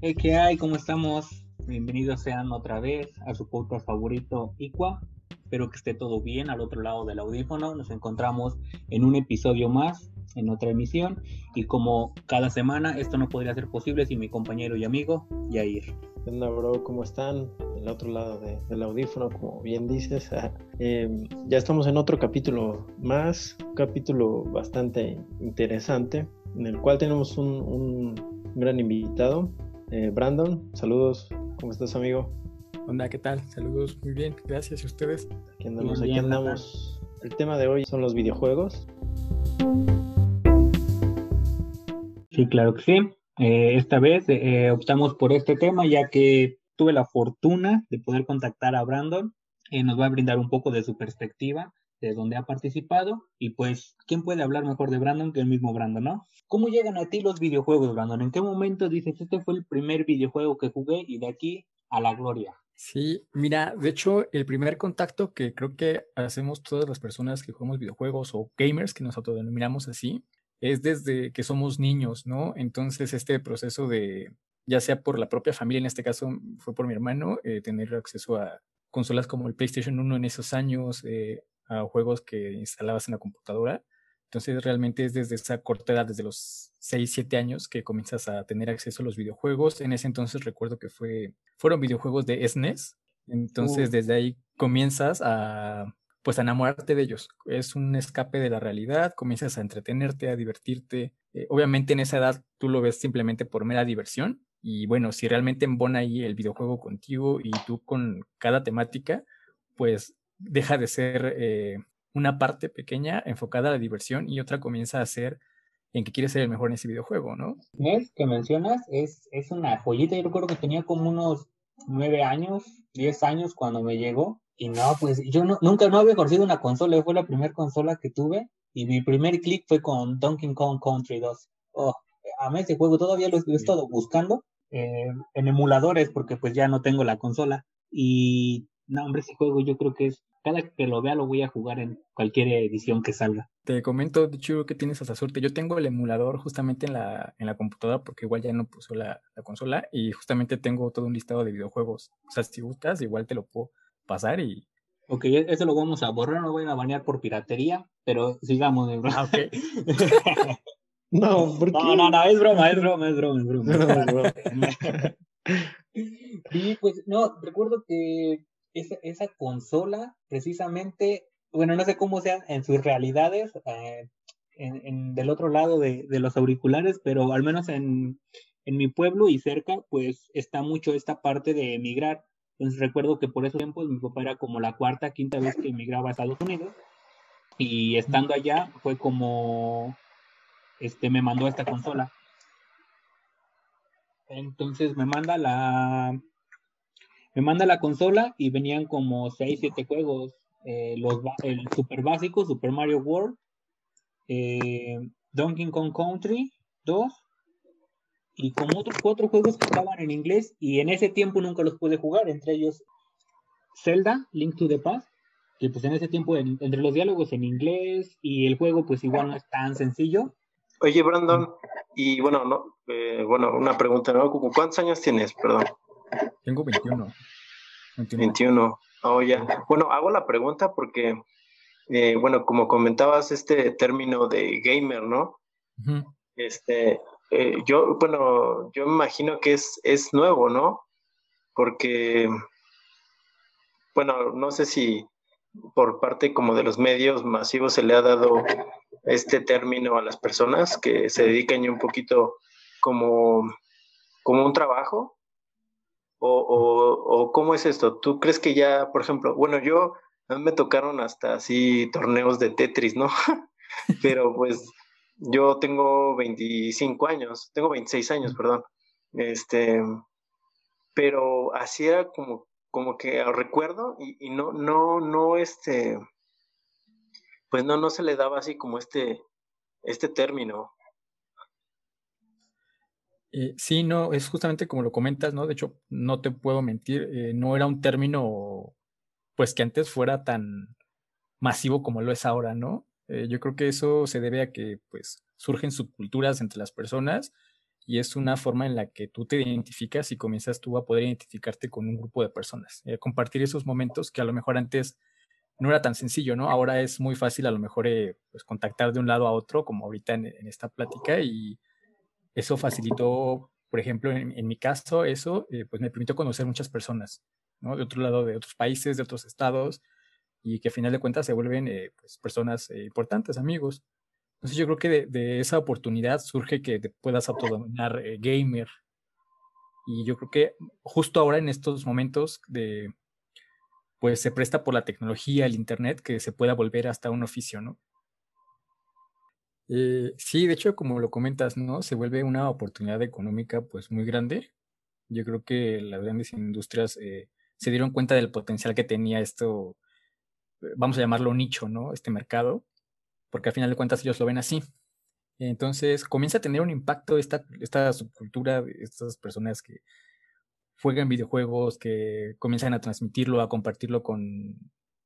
¿qué hay? ¿Cómo estamos? Bienvenidos sean otra vez a su podcast favorito, Iqua. Espero que esté todo bien al otro lado del audífono. Nos encontramos en un episodio más, en otra emisión. Y como cada semana, esto no podría ser posible sin mi compañero y amigo, Yair. ¿Qué bro? ¿Cómo están? El otro lado del audífono, como bien dices. Em, ya estamos en otro capítulo más, un capítulo bastante interesante, en el cual tenemos un, gran invitado, eh, Brandon. Saludos, ¿cómo estás, amigo? Hola, ¿qué tal? Saludos, muy bien, gracias. ¿Y ustedes? Aquí andamos, aquí andamos. El tema de hoy son los videojuegos. Sí, claro que sí. Eh, esta vez eh, optamos por este tema ya que tuve la fortuna de poder contactar a Brandon. y nos va a brindar un poco de su perspectiva de dónde ha participado y pues, ¿quién puede hablar mejor de Brandon que el mismo Brandon, no? ¿Cómo llegan a ti los videojuegos, Brandon? ¿En qué momento dices, este fue el primer videojuego que jugué y de aquí a la gloria? Sí, mira, de hecho, el primer contacto que creo que hacemos todas las personas que jugamos videojuegos o gamers, que nos autodenominamos así, es desde que somos niños, ¿no? Entonces, este proceso de, ya sea por la propia familia, en este caso fue por mi hermano, eh, tener acceso a consolas como el PlayStation 1 en esos años, eh, a juegos que instalabas en la computadora. Entonces realmente es desde esa corta edad, desde los 6, 7 años, que comienzas a tener acceso a los videojuegos. En ese entonces recuerdo que fue, fueron videojuegos de SNES. E entonces desde ahí comienzas a, pues, a enamorarte de ellos. Es un escape de la realidad, comienzas a entretenerte, a divertirte. Eh, obviamente en esa edad tú lo ves simplemente por mera diversión. Y bueno, si realmente embona ahí el videojuego contigo y tú con cada temática, pues deja de ser eh, una parte pequeña enfocada a la diversión y otra comienza a ser en que quieres ser el mejor en ese videojuego, ¿no? Es que mencionas es, es una joyita. Yo recuerdo que tenía como unos nueve años, diez años cuando me llegó. Y no, pues yo no, nunca no había conocido una consola. Fue la primera consola que tuve. Y mi primer clic fue con Donkey Kong Country 2. Oh, mí ese juego. Todavía lo he estado buscando eh, en emuladores porque pues ya no tengo la consola. Y no, hombre, ese juego yo creo que es cada que lo vea lo voy a jugar en cualquier edición que salga. Te comento, de hecho, que tienes esa suerte. Yo tengo el emulador justamente en la, en la computadora porque igual ya no puso la, consola y justamente tengo todo un listado de videojuegos. O sea, si gustas, igual te lo puedo pasar y... Ok, e, eso lo vamos a borrar, no voy a banear por piratería, pero sigamos. De ah, ok. no, ¿por No, no, no, es broma, es broma, es broma, es broma. sí, pues no, recuerdo que esa, esa consola, precisamente, bueno, no sé cómo sean en sus realidades, eh, en, del otro lado de, de, los auriculares, pero al menos en, en mi pueblo y cerca, pues está mucho esta parte de emigrar. Entonces recuerdo que por esos tiempos mi papá era como la cuarta, quinta vez que emigraba a Estados Unidos. Y estando allá fue como, este, me mandó esta consola. Entonces me manda la, me manda la consola y venían como 6, 7 juegos. Eh, los, el super básico, Super Mario World, eh, Donkey Kong Country 2 y como otros cuatro juegos que estaban en inglés y en ese tiempo nunca los pude jugar, entre ellos Zelda, Link to the Past, que pues en ese tiempo entre los diálogos en inglés y el juego pues igual no es tan sencillo. Oye Brandon, y bueno, no, eh, bueno, una pregunta, ¿no? ¿Cuántos años tienes? Perdón. Tengo 21. 21. Oh, ya. Bueno, hago la pregunta porque, eh, bueno, como comentabas, este término de gamer, ¿no? Este, eh, yo, bueno, yo me imagino que es, es nuevo, ¿no? Porque, bueno, no sé si por parte como de los medios masivos se le ha dado este término a las personas que se dedican ya un poquito como, como un trabajo o, cómo es esto? ¿Tú crees que ya, por ejemplo, bueno, yo, a mí me tocaron hasta así torneos de Tetris, ¿no? Pero pues yo tengo 25 años, tengo 26 años, perdón. Este, pero así era como, como que recuerdo y, y no, no, no, este, pues no, no se le daba así como este, este término. Eh, sí, no, es justamente como lo comentas, ¿no? De hecho, no te puedo mentir, eh, no era un término, pues que antes fuera tan masivo como lo es ahora, ¿no? Eh, yo creo que eso se debe a que, pues, surgen subculturas entre las personas y es una forma en la que tú te identificas y comienzas tú a poder identificarte con un grupo de personas, compartir esos momentos que a lo mejor antes no era tan sencillo, ¿no? Ahora es muy fácil a lo mejor pues, contactar de un lado a otro, como ahorita en, esta plática, y eso facilitó, por ejemplo, en, mi caso, eso eh, pues me permitió conocer muchas personas, ¿no? De otro lado, de otros países, de otros estados, y que a final de cuentas se vuelven pues, personas importantes, amigos. Entonces yo creo que de, esa oportunidad surge que te puedas autodominar eh, gamer. Y yo creo que justo ahora en estos momentos de pues se presta por la tecnología, el internet, que se pueda volver hasta un oficio, ¿no? Eh, sí, de hecho, como lo comentas, ¿no? Se vuelve una oportunidad económica pues muy grande. Yo creo que las grandes industrias eh, se dieron cuenta del potencial que tenía esto, vamos a llamarlo nicho, ¿no? Este mercado porque al final de cuentas ellos lo ven así. Entonces comienza a tener un impacto esta, esta subcultura, estas personas que juegan videojuegos, que comienzan a transmitirlo, a compartirlo con,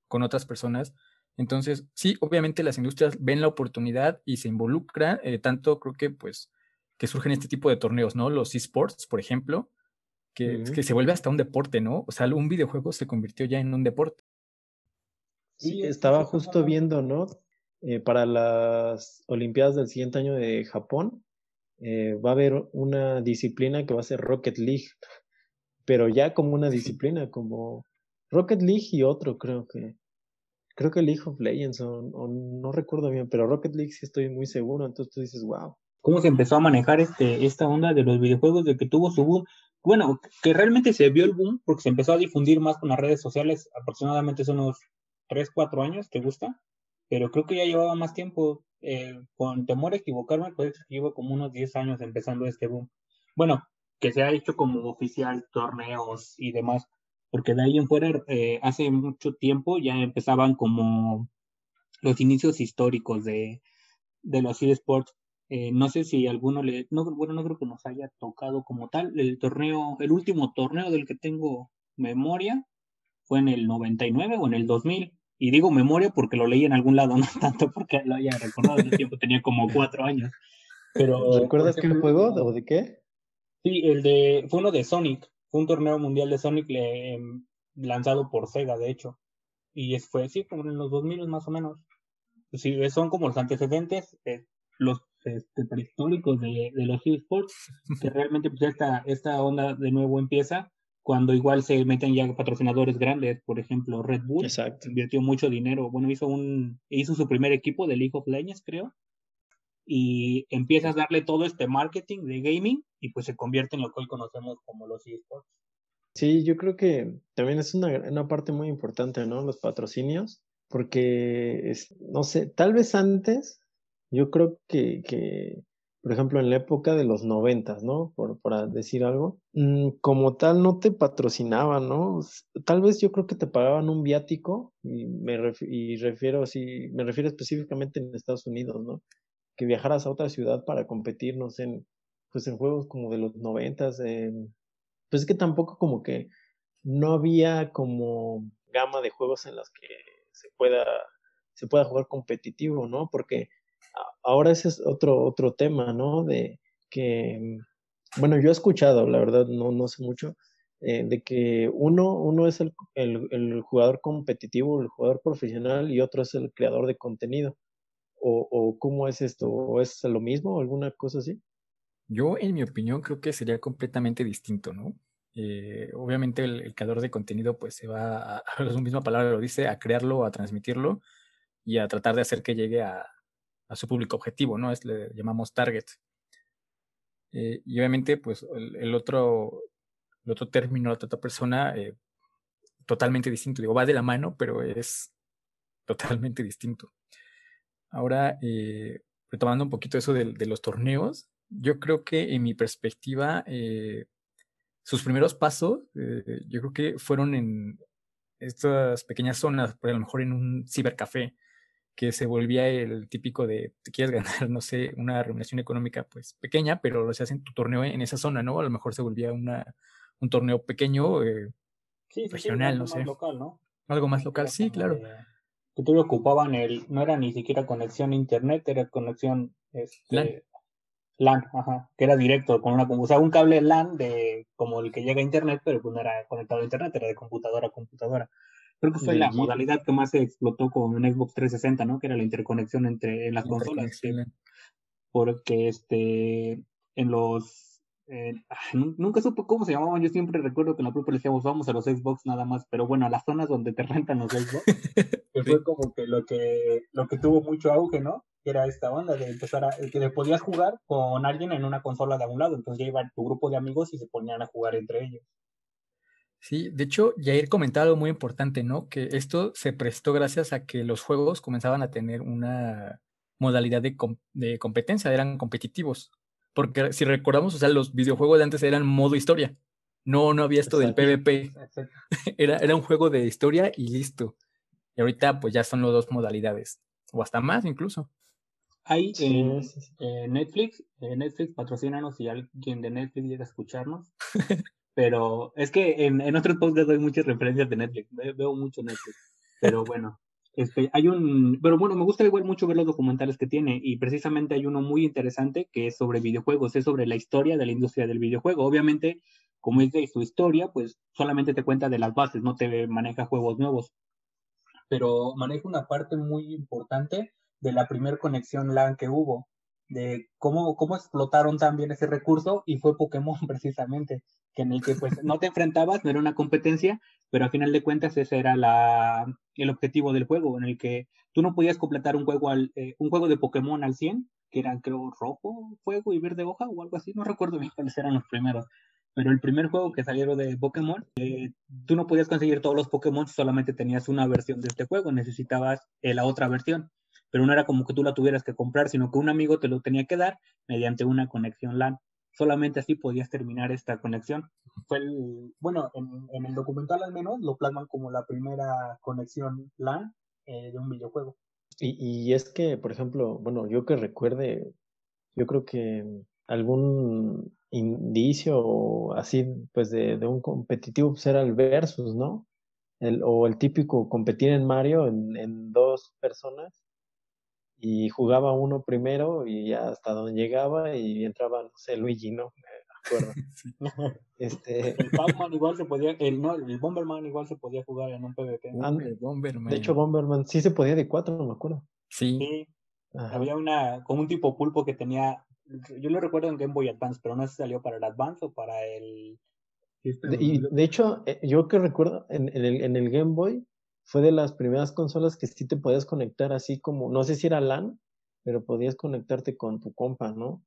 con otras personas. Entonces, sí, obviamente las industrias ven la oportunidad y se involucran, eh, tanto creo que pues que surgen este tipo de torneos, ¿no? Los esports, por ejemplo, que, que se vuelve hasta un deporte, ¿no? O sea, un videojuego se convirtió ya en un deporte. Sí, estaba justo viendo, ¿no? Eh, para las Olimpiadas del siguiente año de Japón, eh, va a haber una disciplina que va a ser Rocket League, pero ya como una disciplina, como Rocket League y otro, creo que. Creo que League of Legends, o, no recuerdo bien, pero Rocket League sí estoy muy seguro, entonces tú dices, wow. ¿Cómo se empezó a manejar este, esta onda de los videojuegos, de que tuvo su boom? Bueno, que realmente se vio el boom porque se empezó a difundir más con las redes sociales, aproximadamente son unos 3, 4 años, ¿te gusta? pero creo que ya llevaba más tiempo. Eh, con temor a equivocarme, pues llevo como unos 10 años empezando este boom. Bueno, que se ha hecho como oficial torneos y demás, porque de ahí en fuera, eh, hace mucho tiempo ya empezaban como los inicios históricos de, de los eSports. Eh, no sé si alguno le, no, bueno, no creo que nos haya tocado como tal. El torneo, el último torneo del que tengo memoria fue en el 99 o en el 2000 y digo memoria porque lo leí en algún lado, no tanto porque lo haya recordado, en el tiempo tenía como cuatro años. Pero, ¿Recuerdas qué juego o de qué? Sí, el de, fue uno de Sonic, un torneo mundial de Sonic em, lanzado por Sega, de hecho. Y fue, sí, como en los 2000 más o menos. Sí, son como los antecedentes, eh, los este, prehistóricos de, de los esports, que realmente pues esta, esta onda de nuevo empieza cuando igual se meten ya patrocinadores grandes, por ejemplo, Red Bull invirtió mucho dinero, bueno, hizo un hizo su primer equipo de League of Legends, creo, y empiezas a darle todo este marketing de gaming y pues se convierte en lo que hoy conocemos como los esports. Sí, yo creo que también es una, una parte muy importante, ¿no? Los patrocinios, porque, es, no sé, tal vez antes, yo creo que, que por ejemplo, en la época de los noventas, ¿no? Por, por decir algo, mm, como tal no te patrocinaban, ¿no? Tal vez yo creo que te pagaban un viático y me y refiero así, me refiero específicamente en Estados Unidos, ¿no? Que viajaras a otra ciudad para competir, no sé, en, pues en juegos como de los noventas, pues es que tampoco como que no había como gama de juegos en las que se pueda, se pueda jugar competitivo, ¿no? Porque ahora ese es otro, otro tema, ¿no? De que, bueno, yo he escuchado, la verdad, no, no sé mucho, eh, de que uno, uno es el, el, el, jugador competitivo, el jugador profesional, y otro es el creador de contenido. O, o cómo es esto? ¿O es lo mismo? ¿Alguna cosa así? Yo, en mi opinión, creo que sería completamente distinto, ¿no? Eh, obviamente el, creador de contenido pues se va, a, la misma palabra lo dice, a crearlo, a transmitirlo y a tratar de hacer que llegue a, a su público objetivo, ¿no? Es, le llamamos target. Eh, y obviamente, pues el, otro, el otro término, la otra persona, eh, totalmente distinto. Digo, va de la mano, pero es totalmente distinto. Ahora, eh, retomando un poquito eso de, los torneos, yo creo que en mi perspectiva, sus primeros pasos, yo creo que fueron en estas pequeñas zonas, por a lo mejor en un cibercafé, que se volvía el típico de te quieres ganar, no sé, una remuneración económica pues pequeña, pero lo se hace en tu torneo en esa zona, ¿no? A lo mejor se volvía una, un torneo pequeño, eh, regional, no sé. Local, ¿no? Algo más local, sí, claro. que tú ocupaban el, no era ni siquiera conexión a internet, era conexión este, LAN, ajá, que era directo, con una, o sea, un cable LAN de, como el que llega a internet, pero pues no era conectado a internet, era de computadora a computadora. Creo que fue la modalidad que más se explotó con un Xbox 360, ¿no? Que era la interconexión entre las consolas. Porque este, en los eh, nunca supe cómo se llamaban, yo siempre recuerdo que en la propia le decíamos vamos a los Xbox nada más, pero bueno, a las zonas donde te rentan los Xbox, que fue como que lo que lo que tuvo mucho auge, ¿no? Que era esta onda de empezar a, que podías jugar con alguien en una consola de a un lado, entonces ya iba tu grupo de amigos y se ponían a jugar entre ellos. Sí, de hecho, Jair comentaba algo muy importante, ¿no? Que esto se prestó gracias a que los juegos comenzaban a tener una modalidad de, de competencia, eran competitivos. Porque si recordamos, o sea, los videojuegos de antes eran modo historia. No, no había esto del PvP. Era, era un juego de historia y listo. Y ahorita pues ya son las dos modalidades. O hasta más incluso. Hay en Netflix, Netflix patrocínanos si alguien de Netflix llega a escucharnos. Pero es que en, en otros posts doy muchas referencias de Netflix. Veo mucho Netflix. Pero bueno, este, hay un, pero bueno, me gusta igual mucho ver los documentales que tiene y precisamente hay uno muy interesante que es sobre videojuegos, es sobre la historia de la industria del videojuego. Obviamente, como es de su historia, pues solamente te cuenta de las bases, no te maneja juegos nuevos, pero maneja una parte muy importante de la primera conexión LAN que hubo de cómo, cómo explotaron también ese recurso y fue Pokémon precisamente, que en el que pues no te enfrentabas, no era una competencia, pero al final de cuentas ese era la, el objetivo del juego, en el que tú no podías completar un juego, al, eh, un juego de Pokémon al 100, que eran creo rojo, fuego y verde hoja o algo así, no recuerdo bien cuáles eran los primeros. Pero el primer juego que salieron de Pokémon, eh, tú no podías conseguir todos los Pokémon, solamente tenías una versión de este juego, necesitabas eh, la otra versión pero no era como que tú la tuvieras que comprar, sino que un amigo te lo tenía que dar mediante una conexión LAN. Solamente así podías terminar esta conexión. Fue el, bueno, en, el documental al menos lo plasman como la primera conexión LAN eh, de un videojuego. Y, y es que, por ejemplo, bueno, yo que recuerde, yo creo que algún indicio así, pues de, de un competitivo pues era el versus, ¿no? El, o el típico competir en Mario en, en dos personas y jugaba uno primero y ya hasta donde llegaba y entraba, no sé, Luigi, ¿no? Me acuerdo. Este... El Pac-Man igual se podía, el, no, el Bomberman igual se podía jugar en un PvP. el Bomberman. De hecho, Bomberman sí se podía de cuatro, no me acuerdo. Sí. sí. Había una, como un tipo pulpo que tenía, yo lo recuerdo en Game Boy Advance, pero no sé si salió para el Advance o para el... De, y de hecho, eh, yo que recuerdo, en, en, el, en el Game Boy fue de las primeras consolas que sí te podías conectar así como, no sé si era LAN, pero podías conectarte con tu compa, ¿no?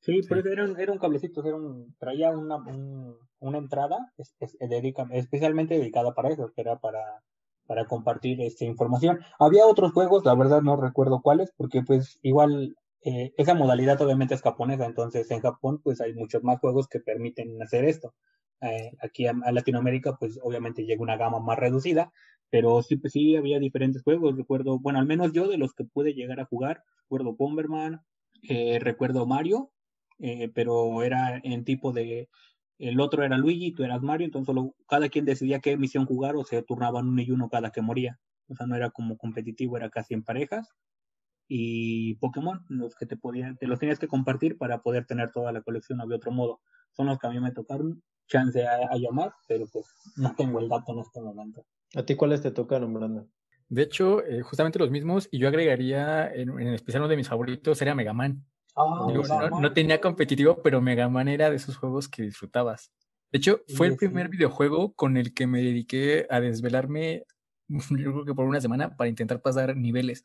Sí, pero era un, era un cablecito, era un, traía una, una entrada especialmente dedicada para eso, que era para, para compartir esta información. Había otros juegos, la verdad no recuerdo cuáles, porque pues igual eh, esa modalidad obviamente es japonesa, entonces en Japón pues hay muchos más juegos que permiten hacer esto. Eh, aquí a, Latinoamérica pues obviamente llega una gama más reducida, pero sí, pues, sí había diferentes juegos, recuerdo, bueno, al menos yo de los que pude llegar a jugar, recuerdo Bomberman, eh, recuerdo Mario, eh, pero era en tipo de, el otro era Luigi, tú eras Mario, entonces solo cada quien decidía qué misión jugar o se turnaban uno y uno cada que moría. O sea, no era como competitivo, era casi en parejas. Y Pokémon, los que te podían, te los tenías que compartir para poder tener toda la colección, había otro modo. Son los que a mí me tocaron, chance a, a llamar, pero pues no tengo el dato en este momento. ¿A ti cuáles te tocaron, Brandon? De hecho, eh, justamente los mismos, y yo agregaría, en, especial uno de mis favoritos, era Mega Man. Ah, no, tenía competitivo, pero Mega Man era de esos juegos que disfrutabas. De hecho, fue el primer videojuego con el que me dediqué a desvelarme, yo creo que por una semana, para intentar pasar niveles.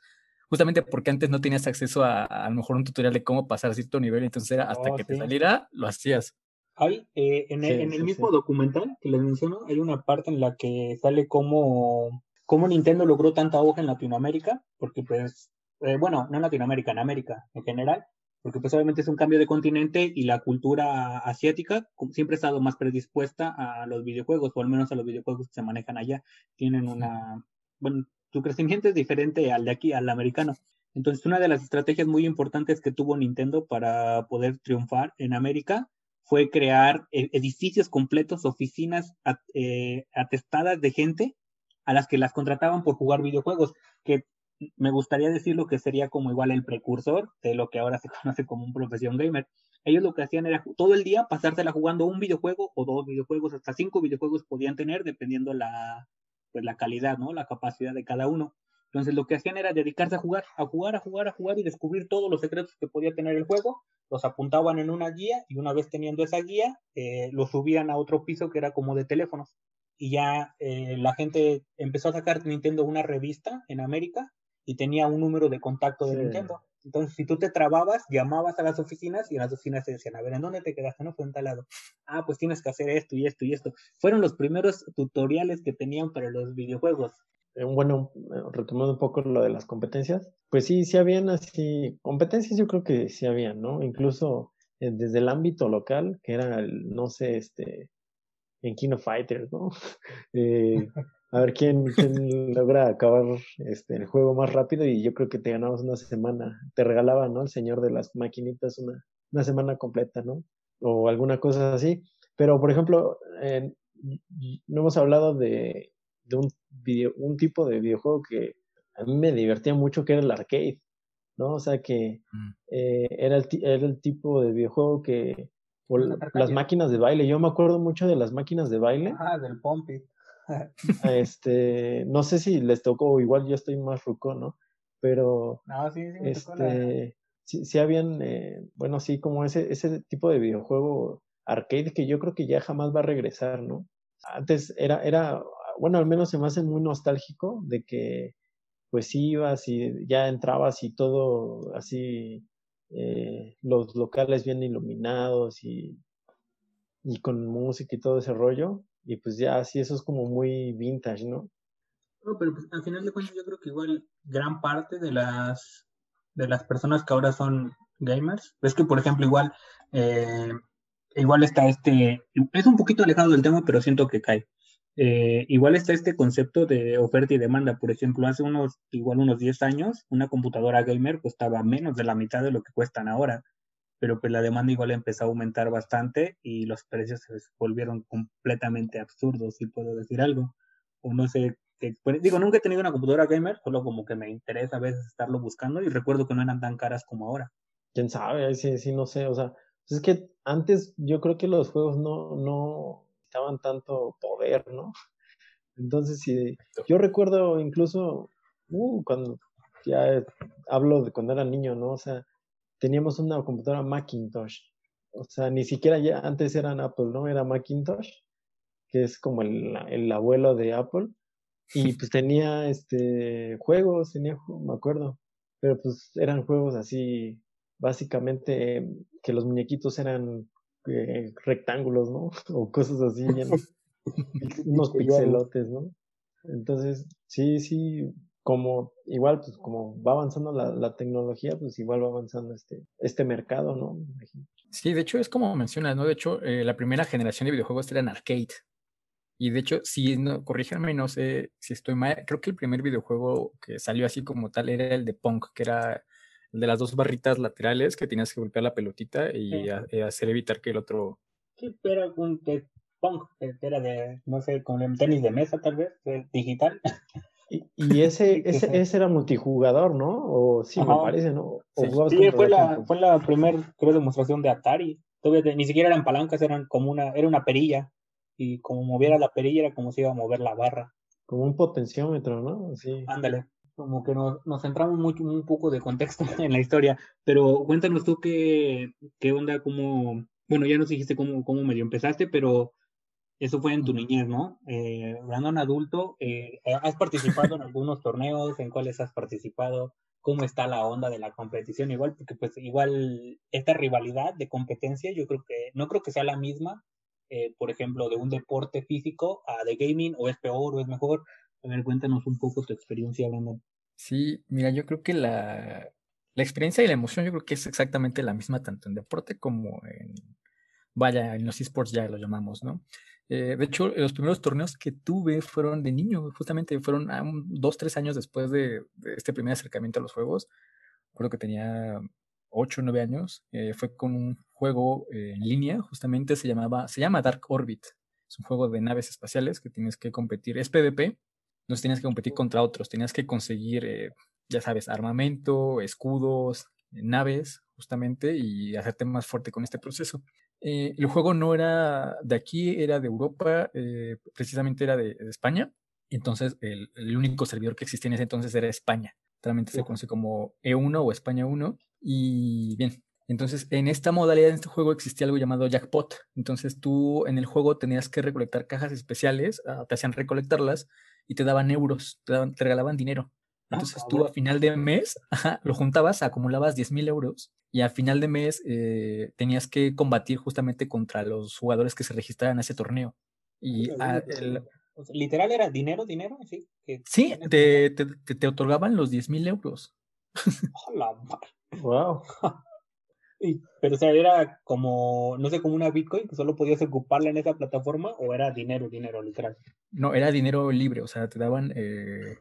Justamente porque antes no tenías acceso a a, lo mejor un tutorial de cómo pasar cierto nivel, entonces era hasta oh, que te saliera, lo hacías. Hay, eh, en, el, mismo documental que les menciono, hay una parte en la que sale cómo, cómo Nintendo logró tanta hoja en Latinoamérica, porque pues, eh, bueno, no en Latinoamérica, en América en general, porque pues obviamente es un cambio de continente y la cultura asiática siempre ha estado más predispuesta a los videojuegos, o al menos a los videojuegos que se manejan allá. Tienen una, bueno, su crecimiento es diferente al de aquí, al americano. Entonces, una de las estrategias muy importantes que tuvo Nintendo para poder triunfar en América fue crear e-, edificios completos, oficinas eh, atestadas de gente a las que las contrataban por jugar videojuegos, que me gustaría decir lo que sería como igual el precursor de lo que ahora se conoce como un profesión gamer. Ellos lo que hacían era todo el día pasársela jugando un videojuego o dos videojuegos, hasta cinco videojuegos podían tener dependiendo la, pues, la calidad, ¿no? La capacidad de cada uno. Entonces lo que hacían era dedicarse a jugar, a jugar, a jugar, a jugar y descubrir todos los secretos que podía tener el juego. Los apuntaban en una guía y una vez teniendo esa guía, eh, los subían a otro piso que era como de teléfonos. Y ya eh, la gente empezó a sacar Nintendo una revista en América y tenía un número de contacto de Nintendo. Entonces, si tú te trababas, llamabas a las oficinas y en las oficinas te decían, a ver, ¿en dónde te quedaste? No fue en tal lado. Ah, pues tienes que hacer esto y esto y esto. Fueron los primeros tutoriales que tenían para los videojuegos. Eh, bueno, eh, retomando un poco lo de las competencias, pues sí, sí habían así, competencias yo creo que sí habían, ¿no? Incluso eh, desde el ámbito local, que era, el, no sé, este, en King of Fighters, ¿no? a ver quién, quién logra acabar este, el juego más rápido y yo creo que te ganabas una semana, te regalaba, ¿no? El señor de las maquinitas una, una semana completa, ¿no? O alguna cosa así. Pero, por ejemplo, no hemos hablado de, de un, video, un tipo de videojuego que a mí me divertía mucho, que era el arcade, ¿no? O sea, que mm. eh, era, el, era el tipo de videojuego que... las máquinas de baile, yo me acuerdo mucho de las máquinas de baile. Ah, del Pompit. este, no sé si les tocó, igual yo estoy más ruco, ¿no? Pero no, sí, sí, este, sí, sí, habían, eh, bueno, sí, como ese, ese tipo de videojuego arcade que yo creo que ya jamás va a regresar, ¿no? Antes era, era, bueno, al menos se me hace muy nostálgico de que pues ibas y ya entrabas y todo así, eh, los locales bien iluminados y, y con música y todo ese rollo. Y pues ya así eso es como muy vintage, ¿no? No, pero pues, al final de cuentas yo creo que igual gran parte de las de las personas que ahora son gamers, es que por ejemplo igual eh, igual está este, es un poquito alejado del tema, pero siento que cae. Eh, igual está este concepto de oferta y demanda. Por ejemplo, hace unos, igual unos 10 años, una computadora gamer costaba menos de la mitad de lo que cuestan ahora pero pues la demanda igual empezó a aumentar bastante y los precios se volvieron completamente absurdos, si puedo decir algo. O no sé, digo, nunca he tenido una computadora gamer, solo como que me interesa a veces estarlo buscando y recuerdo que no eran tan caras como ahora. Quién sabe, sí, sí, no sé, o sea, es que antes yo creo que los juegos no, no estaban tanto poder, ¿no? Entonces, sí, yo recuerdo incluso, uh, cuando ya hablo de cuando era niño, ¿no? O sea, teníamos una computadora Macintosh. O sea, ni siquiera ya antes eran Apple, ¿no? Era Macintosh, que es como el, el abuelo de Apple. Y pues tenía este juegos, tenía, me acuerdo. Pero pues eran juegos así, básicamente, que los muñequitos eran eh, rectángulos, ¿no? O cosas así, unos pixelotes, ¿no? Entonces, sí, sí, como igual, pues como va avanzando la, tecnología, pues igual va avanzando este, este mercado, ¿no? Sí, de hecho es como mencionas, ¿no? De hecho, eh, la primera generación de videojuegos era en arcade. Y de hecho, si no, corríjanme, no sé si estoy mal, creo que el primer videojuego que salió así como tal era el de Punk, que era de las dos barritas laterales que tenías que golpear la pelotita y eh, hacer evitar que el otro... Sí, pero un Punk, era de, no sé, con el tenis de mesa tal vez, digital. Y, ese, ese, ese, era multijugador, ¿no? O sí, me parece, ¿no? sí, fue, la, fue la primera, creo, demostración de Atari. Todavía, ni siquiera eran palancas, eran como una, era una perilla. Y como moviera la perilla era como si iba a mover la barra. Como un potenciómetro, ¿no? Sí. Ándale. Como que nos, nos centramos mucho, un poco de contexto en la historia. Pero cuéntanos tú qué, qué onda, cómo, bueno, ya nos dijiste cómo, cómo medio empezaste, pero eso fue en tu niñez, ¿no? Eh, Brandon adulto, eh, ¿has participado en algunos torneos? ¿En cuáles has participado? ¿Cómo está la onda de la competición? Igual, porque pues igual esta rivalidad de competencia, yo creo que, no creo que sea la misma, eh, por ejemplo, de un deporte físico a de gaming, o es peor o es mejor. A ver, cuéntanos un poco tu experiencia, Brandon. Sí, mira, yo creo que la, la experiencia y la emoción, yo creo que es exactamente la misma tanto en deporte como en, vaya, en los esports ya lo llamamos, ¿no? Eh, de hecho, los primeros torneos que tuve fueron de niño, justamente fueron dos, tres años después de, este primer acercamiento a los juegos. Recuerdo que tenía ocho nueve años. Eh, fue con un juego eh, en línea, justamente se llamaba, se llama Dark Orbit. Es un juego de naves espaciales que tienes que competir. Es PvP, entonces tienes que competir contra otros, tenías que conseguir ya sabes, armamento, escudos, naves, justamente, y hacerte más fuerte con este proceso. Eh, el juego no era de aquí, era de Europa, eh, precisamente era de, España. Entonces, el, único servidor que existía en ese entonces era España. Realmente se conoce como E1 o España 1. Y bien, entonces en esta modalidad, en este juego existía algo llamado jackpot. Entonces tú en el juego tenías que recolectar cajas especiales, ah, te hacían recolectarlas y te daban euros, te, te regalaban dinero. Ah, entonces tú a final de mes lo juntabas, acumulabas 10 mil euros y a final de mes eh, tenías que combatir justamente contra los jugadores que se registraran a ese torneo. Y literal era dinero, dinero, sí. sí, te, te, otorgaban los 10 mil euros. wow. pero o sea, era como, no sé, como una Bitcoin que solo podías ocuparla en esa plataforma o era dinero, dinero, literal. No, era dinero libre, o sea, te daban eh,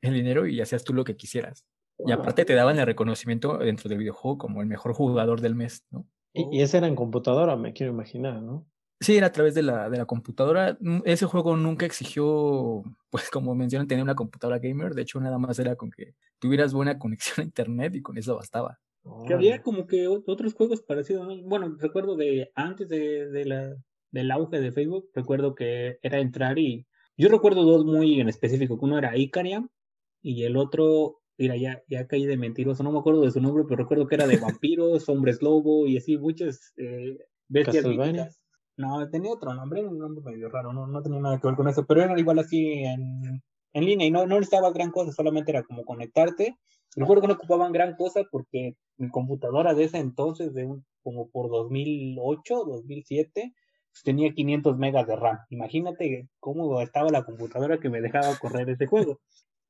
el dinero y hacías tú lo que quisieras. Y aparte te daban el reconocimiento dentro del videojuego como el mejor jugador del mes, ¿no? Y, ese era en computadora, me quiero imaginar, ¿no? Sí, era a través de la, de la computadora. Mm, ese juego nunca exigió, pues como mencionan, tener una computadora gamer. De hecho, nada más era con que tuvieras buena conexión a internet y con eso bastaba. Que había como que otros juegos parecidos. Bueno, recuerdo de antes de, de la, del auge de Facebook, recuerdo que era entrar y yo recuerdo dos muy en específico. Uno era Icariam y el otro, mira, ya, ya caí de mentiroso, no me acuerdo de su nombre, pero recuerdo que era de vampiros, hombres lobo y así, muchas eh, bestias No, tenía otro nombre, un nombre medio raro, no, no tenía nada que ver con eso, pero era igual así en, en línea y no, no necesitaba gran cosa, solamente era como conectarte. Recuerdo que no ocupaban gran cosa porque mi computadora de ese entonces, de un, como por 2008, 2007, pues tenía 500 megas de RAM. Imagínate cómo estaba la computadora que me dejaba correr ese juego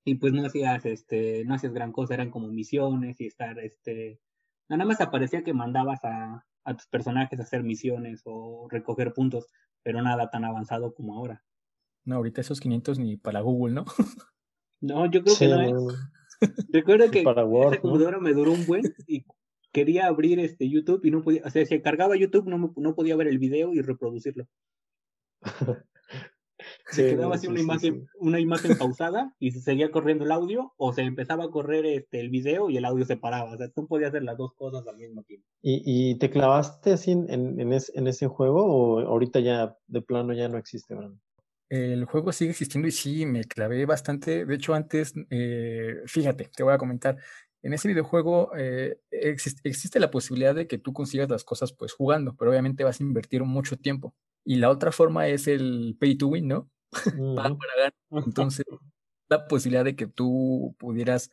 y pues no hacías, este, no hacías gran cosa, eran como misiones y estar, este, nada más aparecía que mandabas a, a tus personajes a hacer misiones o recoger puntos, pero nada tan avanzado como ahora. No, ahorita esos 500 ni para Google, ¿no? no, yo creo que no. ¿eh? Recuerdo que para esa computadora me duró un buen y quería abrir este YouTube y no podía, o sea, si cargaba YouTube no, no podía ver el video y reproducirlo. se quedaba así una imagen, una imagen pausada y se seguía corriendo el audio o se empezaba a correr este el video y el audio se paraba. O sea, tú podías hacer las dos cosas al mismo tiempo. ¿Y, y te clavaste así en, en, en, ese juego o ahorita ya de plano ya no existe, Brandon? El juego sigue existiendo y sí, me clavé bastante. De hecho, antes, eh, fíjate, te voy a comentar. En ese videojuego eh, existe, existe la posibilidad de que tú consigas las cosas pues jugando, pero obviamente vas a invertir mucho tiempo. Y la otra forma es el pay to win, ¿no? Entonces, la posibilidad de que tú pudieras,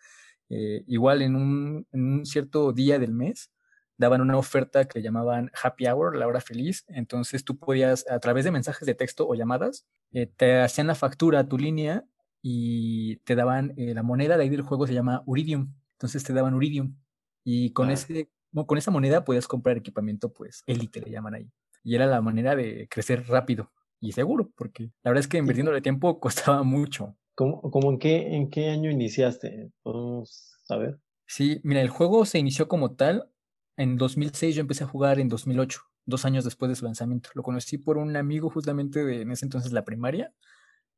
eh, igual en un, en un, cierto día del mes, daban una oferta que llamaban Happy Hour, la hora feliz. Entonces tú podías, a través de mensajes de texto o llamadas, eh, te hacían la factura a tu línea y te daban eh, la moneda de ahí del juego, se llama Uridium. Entonces te daban Uridium. Y con, ah. ese, con esa moneda podías comprar equipamiento, pues, élite le llaman ahí. Y era la manera de crecer rápido y seguro, porque la verdad es que invirtiéndole tiempo costaba mucho. ¿Cómo, cómo en, qué, en qué año iniciaste? ¿Podemos saber? Sí, mira, el juego se inició como tal en 2006, yo empecé a jugar en 2008, dos años después de su lanzamiento. Lo conocí por un amigo justamente de en ese entonces la primaria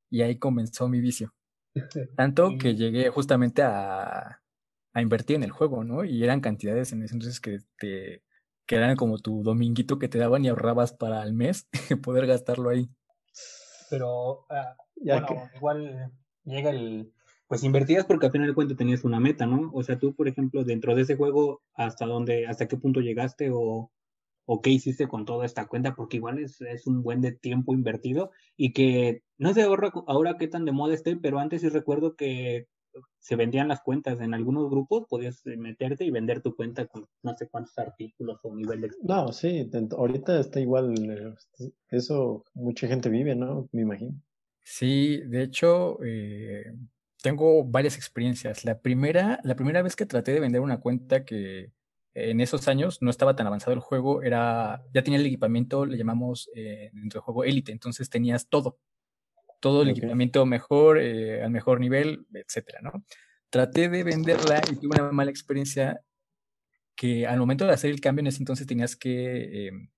y ahí comenzó mi vicio. Tanto que llegué justamente a, a invertir en el juego, ¿no? Y eran cantidades en ese entonces que te que eran como tu dominguito que te daban y ahorrabas para el mes poder gastarlo ahí. Pero, ah, bueno, igual llega el, pues invertías porque al final de cuentas tenías una meta, ¿no? O sea, tú, por ejemplo, dentro de ese juego, ¿hasta dónde, hasta qué punto llegaste o, o qué hiciste con toda esta cuenta? Porque igual es, es un buen de tiempo invertido y que, no sé ahora, ahora qué tan de moda esté, pero antes sí recuerdo que se vendían las cuentas. En algunos grupos podías eh, meterte y vender tu cuenta con no sé cuántos artículos o nivel de... No, sí, ahorita está igual, eh, eso mucha gente vive, ¿no? Me imagino. Sí, de hecho, eh, tengo varias experiencias. La primera, la primera vez que traté de vender una cuenta que en esos años no estaba tan avanzado el juego, era, ya tenía el equipamiento, le llamamos dentro del juego élite, entonces tenías todo todo el equipamiento mejor, eh, al mejor nivel, etcétera, ¿no? Traté de venderla y tuve una mala experiencia que al momento de hacer el cambio en ese entonces tenías que em,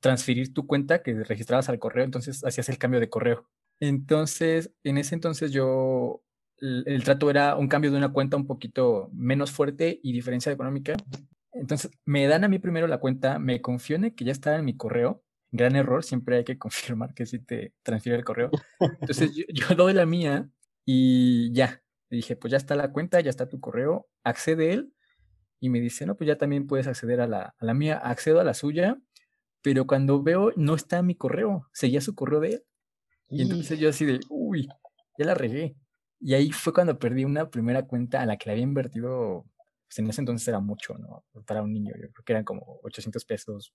transferir tu cuenta que registrabas al correo, entonces hacías el cambio de correo. Entonces, en ese entonces yo el, trato era un cambio de una cuenta un poquito menos fuerte y diferencia económica. Entonces, me dan a mí primero la cuenta, me confione que ya está en mi correo. Gran error, siempre hay que confirmar que sí te transfiere el correo. Entonces, yo, doy la mía y ya. Dije, pues ya está la cuenta, ya está tu correo, accede él. Y me dice, no, pues ya también puedes acceder a la, a la mía. Accedo a la suya, pero cuando veo, no está mi correo, seguía su correo de él. Y entonces yo así de, uy, ya la regué. Y ahí fue cuando perdí una primera cuenta a la que le había invertido, pues en ese entonces era mucho, ¿no? Para un niño, yo creo que eran como 800 pesos,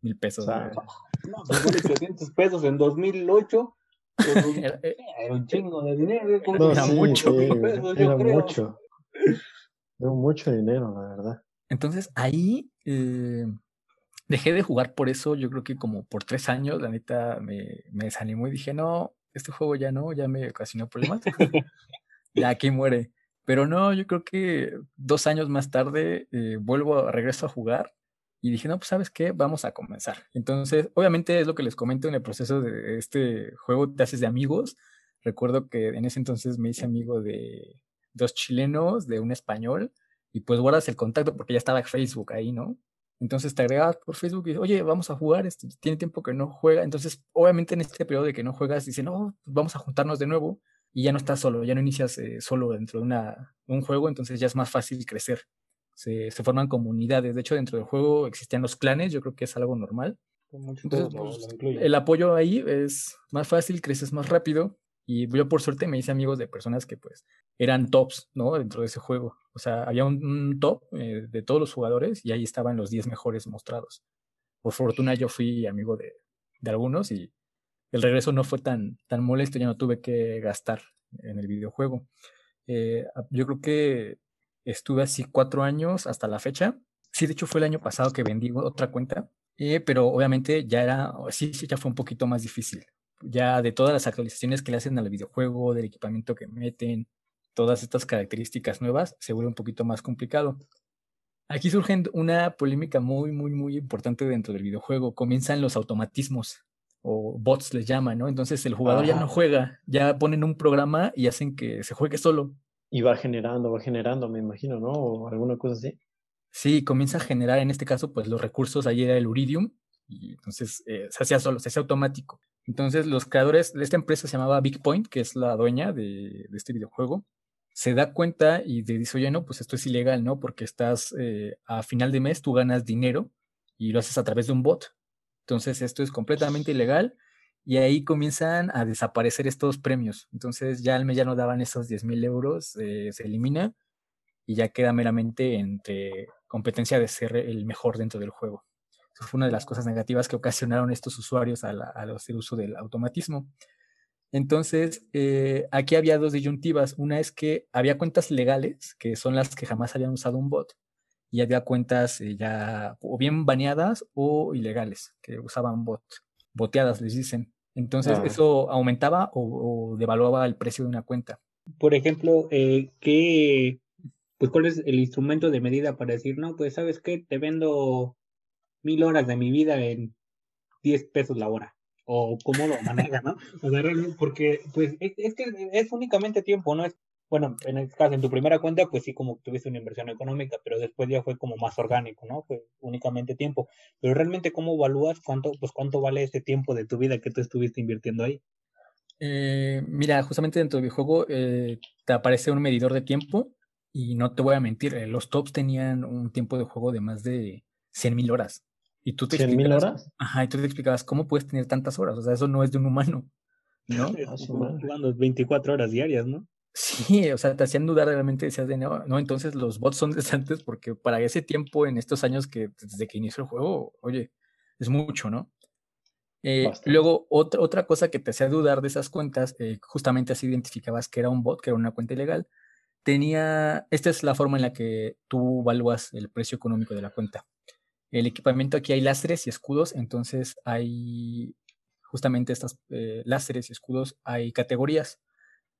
mil pesos. no, 800 pesos en 2008. Era, eh, era, un chingo de dinero. era mucho. era mucho. Era mucho dinero, la verdad. Entonces ahí eh, dejé de jugar por eso, yo creo que como por tres años, la neta me, me desanimó y dije, no, este juego ya no, ya me ocasionó problemas. ya aquí muere. Pero no, yo creo que dos años más tarde eh, vuelvo a regreso a jugar y dije, no, pues sabes qué, vamos a comenzar. Entonces, obviamente es lo que les comento en el proceso de este juego, te haces de amigos. Recuerdo que en ese entonces me hice amigo de dos chilenos, de un español, y pues guardas el contacto porque ya estaba Facebook ahí, ¿no? Entonces te agregas por Facebook y oye, vamos a jugar, este, tiene tiempo que no juega. Entonces, obviamente en este periodo de que no juegas, dicen, no, pues vamos a juntarnos de nuevo y ya no estás solo, ya no inicias eh, solo dentro de una, un juego, entonces ya es más fácil crecer. Se, se, forman comunidades. De hecho, dentro del juego existían los clanes, yo creo que es algo normal. Entonces, pues, el apoyo ahí es más fácil, creces más rápido y yo por suerte me hice amigos de personas que pues eran tops, ¿no? Dentro de ese juego. O sea, había un, top eh, de todos los jugadores y ahí estaban los 10 mejores mostrados. Por fortuna yo fui amigo de, de, algunos y el regreso no fue tan, tan molesto, ya no tuve que gastar en el videojuego. Eh, yo creo que estuve así cuatro años hasta la fecha. Sí, de hecho fue el año pasado que vendí otra cuenta, eh, pero obviamente ya era, sí, sí, ya fue un poquito más difícil ya de todas las actualizaciones que le hacen al videojuego, del equipamiento que meten, todas estas características nuevas, se vuelve un poquito más complicado. Aquí surge una polémica muy, muy, muy importante dentro del videojuego. Comienzan los automatismos, o bots les llaman, ¿no? Entonces el jugador ya no juega, ya ponen un programa y hacen que se juegue solo. Y va generando, va generando, me imagino, ¿no? O alguna cosa así. Sí, comienza a generar en este caso, pues los recursos, ahí era el Uridium, y entonces eh, se hacía solo, se hacía automático. Entonces los creadores de esta empresa se llamaba Big Point, que es la dueña de, este videojuego, se da cuenta y dice, oye, no, pues esto es ilegal, ¿no? Porque estás eh, a final de mes, tú ganas dinero y lo haces a través de un bot. Entonces esto es completamente ilegal y ahí comienzan a desaparecer estos premios. Entonces ya al mes ya no daban esos 10 mil euros, eh, se elimina y ya queda meramente entre competencia de ser el mejor dentro del juego fue una de las cosas negativas que ocasionaron estos usuarios al, hacer uso del automatismo. Entonces, eh, aquí había dos disyuntivas. Una es que había cuentas legales, que son las que jamás habían usado un bot, y había cuentas eh, ya o bien baneadas o ilegales, que usaban bot, boteadas, les dicen. Entonces, eso aumentaba o, devaluaba el precio de una cuenta. Por ejemplo, eh, ¿qué, pues, ¿cuál es el instrumento de medida para decir, no, pues, ¿sabes qué? Te vendo mil horas de mi vida en 10 pesos la hora. O cómo lo maneja, ¿no? O porque, pues, es, que es únicamente tiempo, ¿no? Es, bueno, en el caso, en tu primera cuenta, pues sí, como tuviste una inversión económica, pero después ya fue como más orgánico, ¿no? Fue únicamente tiempo. Pero realmente, ¿cómo evalúas cuánto, pues, cuánto vale ese tiempo de tu vida que tú estuviste invirtiendo ahí? Eh, mira, justamente dentro del juego eh, te aparece un medidor de tiempo y no te voy a mentir, eh, los tops tenían un tiempo de juego de más de 100 mil horas. Y tú te ¿100 mil horas? Ajá, y tú te explicabas cómo puedes tener tantas horas. O sea, eso no es de un humano, ¿no? Jugando 24 horas diarias, ¿no? Sí, o sea, te hacían dudar realmente, decías de no, no, entonces los bots son decentes porque para ese tiempo, en estos años que desde que inició el juego, oye, es mucho, ¿no? Eh, luego, otra, otra cosa que te hacía dudar de esas cuentas, eh, justamente así identificabas que era un bot, que era una cuenta ilegal, tenía, esta es la forma en la que tú evalúas el precio económico de la cuenta el equipamiento aquí hay láseres y escudos, entonces hay justamente estas eh, láseres y escudos, hay categorías.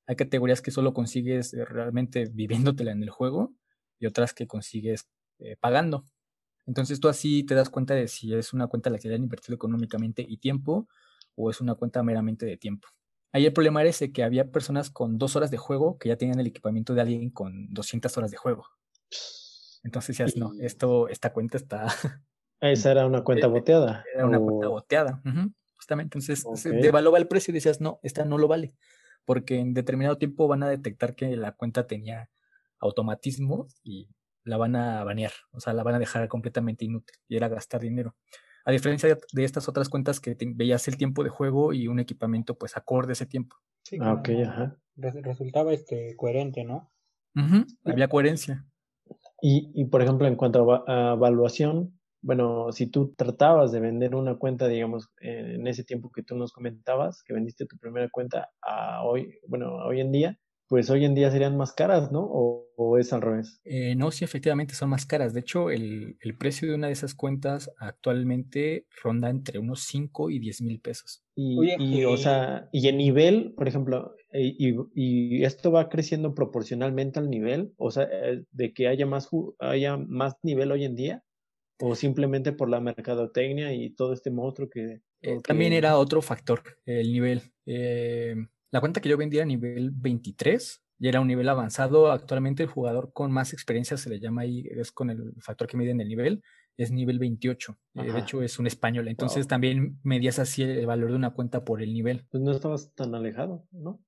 Hay categorías que solo consigues eh, realmente viviéndotela en el juego y otras que consigues eh, pagando. Entonces tú así te das cuenta de si es una cuenta a la que le han invertido económicamente y tiempo o es una cuenta meramente de tiempo. Ahí el problema era ese, que había personas con dos horas de juego que ya tenían el equipamiento de alguien con 200 horas de juego. Entonces decías, no, esto, esta cuenta está... Esa era una cuenta boteada. Era una cuenta boteada, justamente. Entonces se devaluaba el precio y decías, no, esta no lo vale. Porque en determinado tiempo van a detectar que la cuenta tenía automatismo y la van a banear. O sea, la van a dejar completamente inútil. Y era gastar dinero. A diferencia de estas otras cuentas que veías el tiempo de juego y un equipamiento pues acorde a ese tiempo. Sí, ah, ok, ajá. Resultaba este coherente, ¿no? había coherencia. Y, y, por ejemplo, en cuanto a, evaluación, bueno, si tú tratabas de vender una cuenta, digamos, en ese tiempo que tú nos comentabas, que vendiste tu primera cuenta a hoy, bueno, hoy en día, pues hoy en día serían más caras, ¿no? ¿O, es al revés? Eh, no, sí, efectivamente son más caras. De hecho, el, precio de una de esas cuentas actualmente ronda entre unos 5 y 10 mil pesos. Y, o sea, y el nivel, por ejemplo, y, y, esto va creciendo proporcionalmente al nivel, o sea, eh, de que haya más, haya más nivel hoy en día, o simplemente por la mercadotecnia y todo este monstruo que... Eh, también era otro factor, el nivel. La cuenta que yo vendía a nivel 23 y era un nivel avanzado. Actualmente el jugador con más experiencia se le llama ahí, es con el factor que miden el nivel, es nivel 28. Eh, de hecho, es un español. Entonces también medías así el valor de una cuenta por el nivel. Pues no estabas tan alejado, ¿no?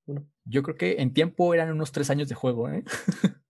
Yo creo que en tiempo eran unos tres años de juego, ¿eh?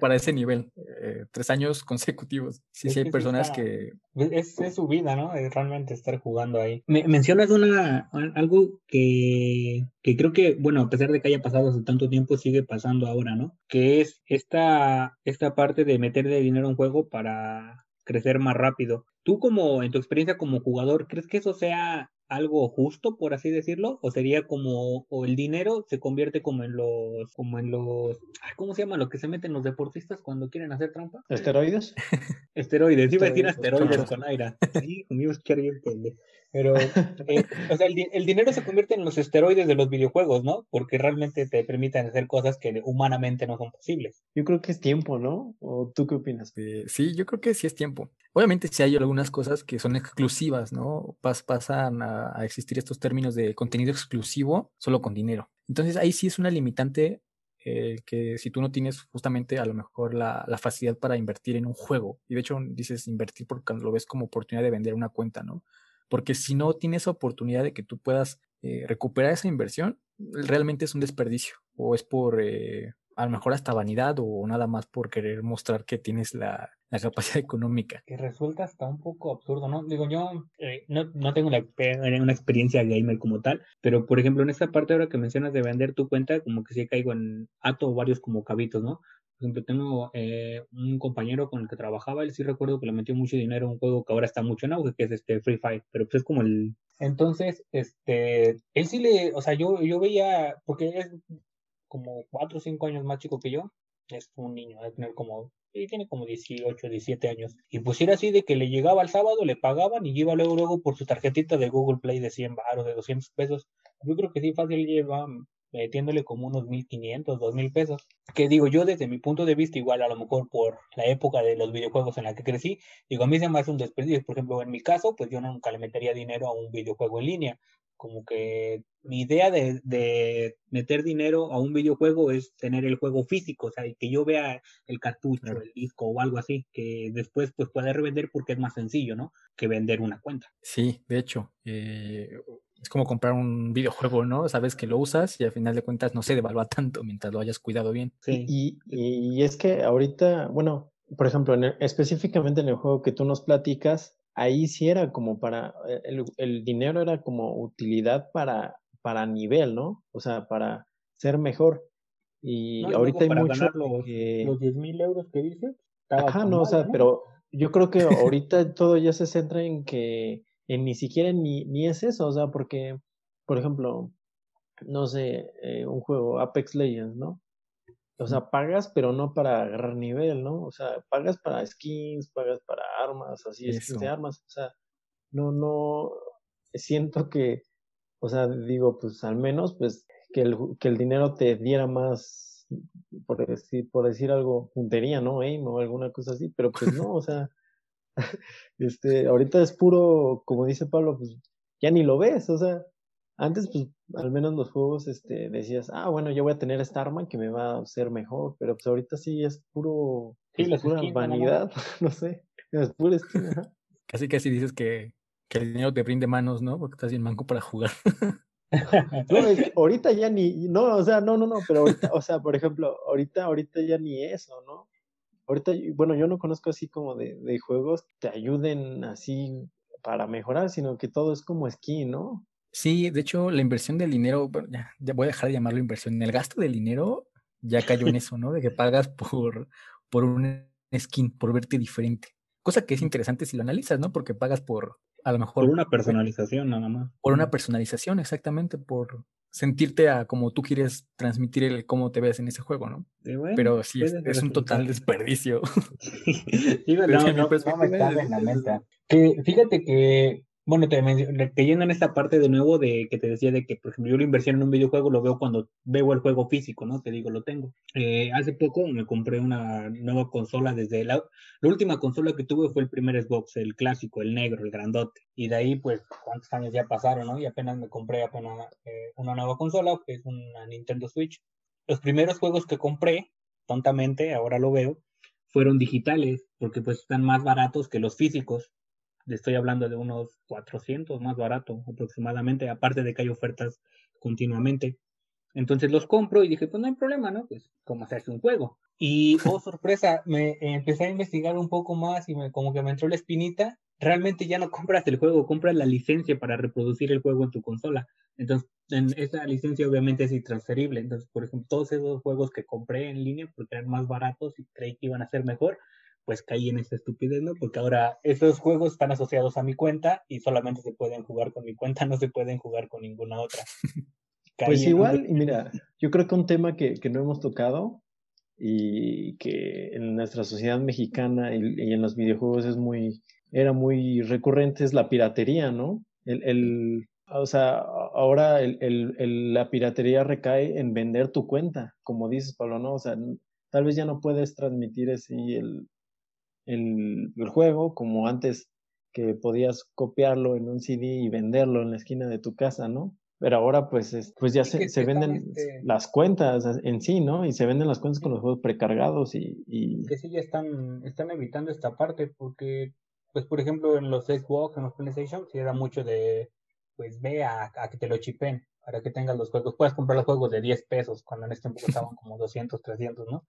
para, ese nivel, eh, tres años consecutivos. Sí, sí hay personas que... Es, su vida, ¿no? Es realmente estar jugando ahí. Me, mencionas una, algo que, que creo que, bueno, a pesar de que haya pasado hace tanto tiempo, sigue pasando ahora, ¿no? Que es esta, esta parte de meterle dinero a un juego para crecer más rápido. Tú como, en tu experiencia como jugador, ¿crees que eso sea algo justo, por así decirlo, o sería como, o el dinero se convierte como en los, como en los, ¿cómo se llama? Lo que se meten los deportistas cuando quieren hacer trampa. ¿Esteroides? Esteroides, iba a decir asteroides con aire. Sí, conmigo es que bien Pero, eh, o sea, el, dinero se convierte en los esteroides de los videojuegos, ¿no? Porque realmente te permiten hacer cosas que humanamente no son posibles. Yo creo que es tiempo, ¿no? ¿O tú qué opinas? Eh, sí, yo creo que sí es tiempo. Obviamente sí hay algunas cosas que son exclusivas, ¿no? pasan a, existir estos términos de contenido exclusivo solo con dinero. Entonces ahí sí es una limitante eh, que si tú no tienes justamente a lo mejor la, la, facilidad para invertir en un juego, y de hecho dices invertir porque lo ves como oportunidad de vender una cuenta, ¿no? Porque si no tienes oportunidad de que tú puedas eh, recuperar esa inversión, realmente es un desperdicio o es por eh, a lo mejor hasta vanidad o nada más por querer mostrar que tienes la, la capacidad económica. Que resulta hasta un poco absurdo, ¿no? Digo, yo eh, no, no, tengo una, una, experiencia gamer como tal, pero por ejemplo en esta parte ahora que mencionas de vender tu cuenta, como que sí caigo en ato varios como cabitos, ¿no? Por ejemplo, tengo eh, un compañero con el que trabajaba, él sí recuerdo que le metió mucho dinero a un juego que ahora está mucho en auge, que es este Free Fire, pero pues es como el... Entonces, este, él sí le, o sea, yo, yo veía, porque es como cuatro o cinco años más chico que yo, es un niño, debe tener como, y tiene como 18, 17 años. Y pues era así de que le llegaba el sábado, le pagaban y iba luego, luego por su tarjetita de Google Play de 100 baros, de 200 pesos. Yo creo que sí, fácil lleva metiéndole como unos 1500, 2000 pesos. Que digo, yo desde mi punto de vista, igual a lo mejor por la época de los videojuegos en la que crecí, digo, a mí se me hace un desperdicio. Por ejemplo, en mi caso, pues yo nunca le metería dinero a un videojuego en línea como que mi idea de, de, meter dinero a un videojuego es tener el juego físico, o sea, que yo vea el cartucho, el disco o algo así, que después pues pueda revender porque es más sencillo, ¿no? Que vender una cuenta. Sí, de hecho, eh, es como comprar un videojuego, ¿no? Sabes que lo usas y al final de cuentas no se devalúa tanto mientras lo hayas cuidado bien. Sí. Y, y, es que ahorita, bueno, por ejemplo, específicamente en el juego que tú nos platicas, ahí sí era como para, eh, el, dinero era como utilidad para, para nivel, ¿no? O sea, para ser mejor. Y ahorita hay mucho los, que... los 10 mil euros que dices. Ajá, no, o sea, pero yo creo que ahorita todo ya se centra en que en ni siquiera ni, ni es eso, o sea, porque, por ejemplo, no sé, eh, un juego Apex Legends, ¿no? O sea, pagas, pero no para agarrar nivel, ¿no? O sea, pagas para skins, pagas para armas, así, skins de armas. O sea, no, no, siento que, o sea, digo, pues al menos, pues, que el, que el dinero te diera más, por decir, por decir algo, puntería, ¿no? Aim o alguna cosa así, pero pues no, o sea, este, ahorita es puro, como dice Pablo, pues ya ni lo ves, o sea, antes, pues, al menos los juegos, este, decías, ah, bueno, yo voy a tener esta arma que me va a hacer mejor, pero pues ahorita sí es puro, Sí, es pura vanidad, no sé, es pura ajá. Casi casi dices que, que el dinero te brinde manos, ¿no? Porque estás bien manco para jugar. No, es que ahorita ya ni, no, o sea, no, no, no, pero ahorita, o sea, por ejemplo, ahorita, ahorita ya ni eso, ¿no? Ahorita, bueno, yo no conozco así como de, de juegos que te ayuden así para mejorar, sino que todo es como skin, ¿no? Sí, de hecho, la inversión del dinero, bueno, ya, ya voy a dejar de llamarlo inversión. El gasto del dinero ya cayó en eso, ¿no? De que pagas por, por un skin, por verte diferente. Cosa que es interesante si lo analizas, ¿no? Porque pagas por, a lo mejor, Por una personalización nada más. por una personalización, exactamente, por sentirte a como tú quieres transmitir el cómo te ves en ese juego, ¿no? Sí, bueno, Pero sí, es, un total desperdicio. Sí, no, Desde mi no, no me cabe en la mente. Que fíjate que, bueno, te cayendo en esta parte de nuevo de que te decía de que, por ejemplo, yo la inversión en un videojuego lo veo cuando veo el juego físico, ¿no? Te digo, lo tengo. Eh, hace poco me compré una nueva consola desde la, la última consola que tuve fue el primer Xbox, el clásico, el negro, el grandote. Y de ahí, pues, cuántos años ya pasaron, ¿no? Y apenas me compré apenas eh, una nueva consola, que es una Nintendo Switch. Los primeros juegos que compré, tontamente, ahora lo veo, fueron digitales, porque pues están más baratos que los físicos. Le estoy hablando de unos 400 más barato aproximadamente, aparte de que hay ofertas continuamente. Entonces los compro y dije, pues no hay problema, ¿no? Pues como se hace un juego. Y, oh sorpresa, me empecé a investigar un poco más y me, como que me entró la espinita. Realmente ya no compras el juego, compras la licencia para reproducir el juego en tu consola. Entonces, en esa licencia obviamente es intransferible. Entonces, por ejemplo, todos esos juegos que compré en línea porque eran más baratos y creí que iban a ser mejor, pues caí en esa estupidez, ¿no? Porque ahora esos juegos están asociados a mi cuenta y solamente se pueden jugar con mi cuenta, no se pueden jugar con ninguna otra. Caí Pues un- igual, y mira, yo creo que un tema que, que no hemos tocado y que en nuestra sociedad mexicana y, y en los videojuegos es muy, era muy recurrente es la piratería, ¿no? El, el, o sea, ahora el, el- la piratería recae en vender tu cuenta, como dices, Pablo, ¿no? O sea, tal vez ya no puedes transmitir así el, el, el juego como antes que podías copiarlo en un CD y venderlo en la esquina de tu casa, ¿no? Pero ahora pues, es- pues ya se, venden este- las cuentas en sí, ¿no? Y se venden las cuentas con los juegos precargados y, y que sí ya están, están evitando esta parte porque, pues por ejemplo, en los Xbox, en los PlayStation, sí era mucho de, pues ve a, a que te lo chipen para que tengas los juegos. Puedes comprar los juegos de 10 pesos cuando en este tiempo costaban como 200, 300, ¿no?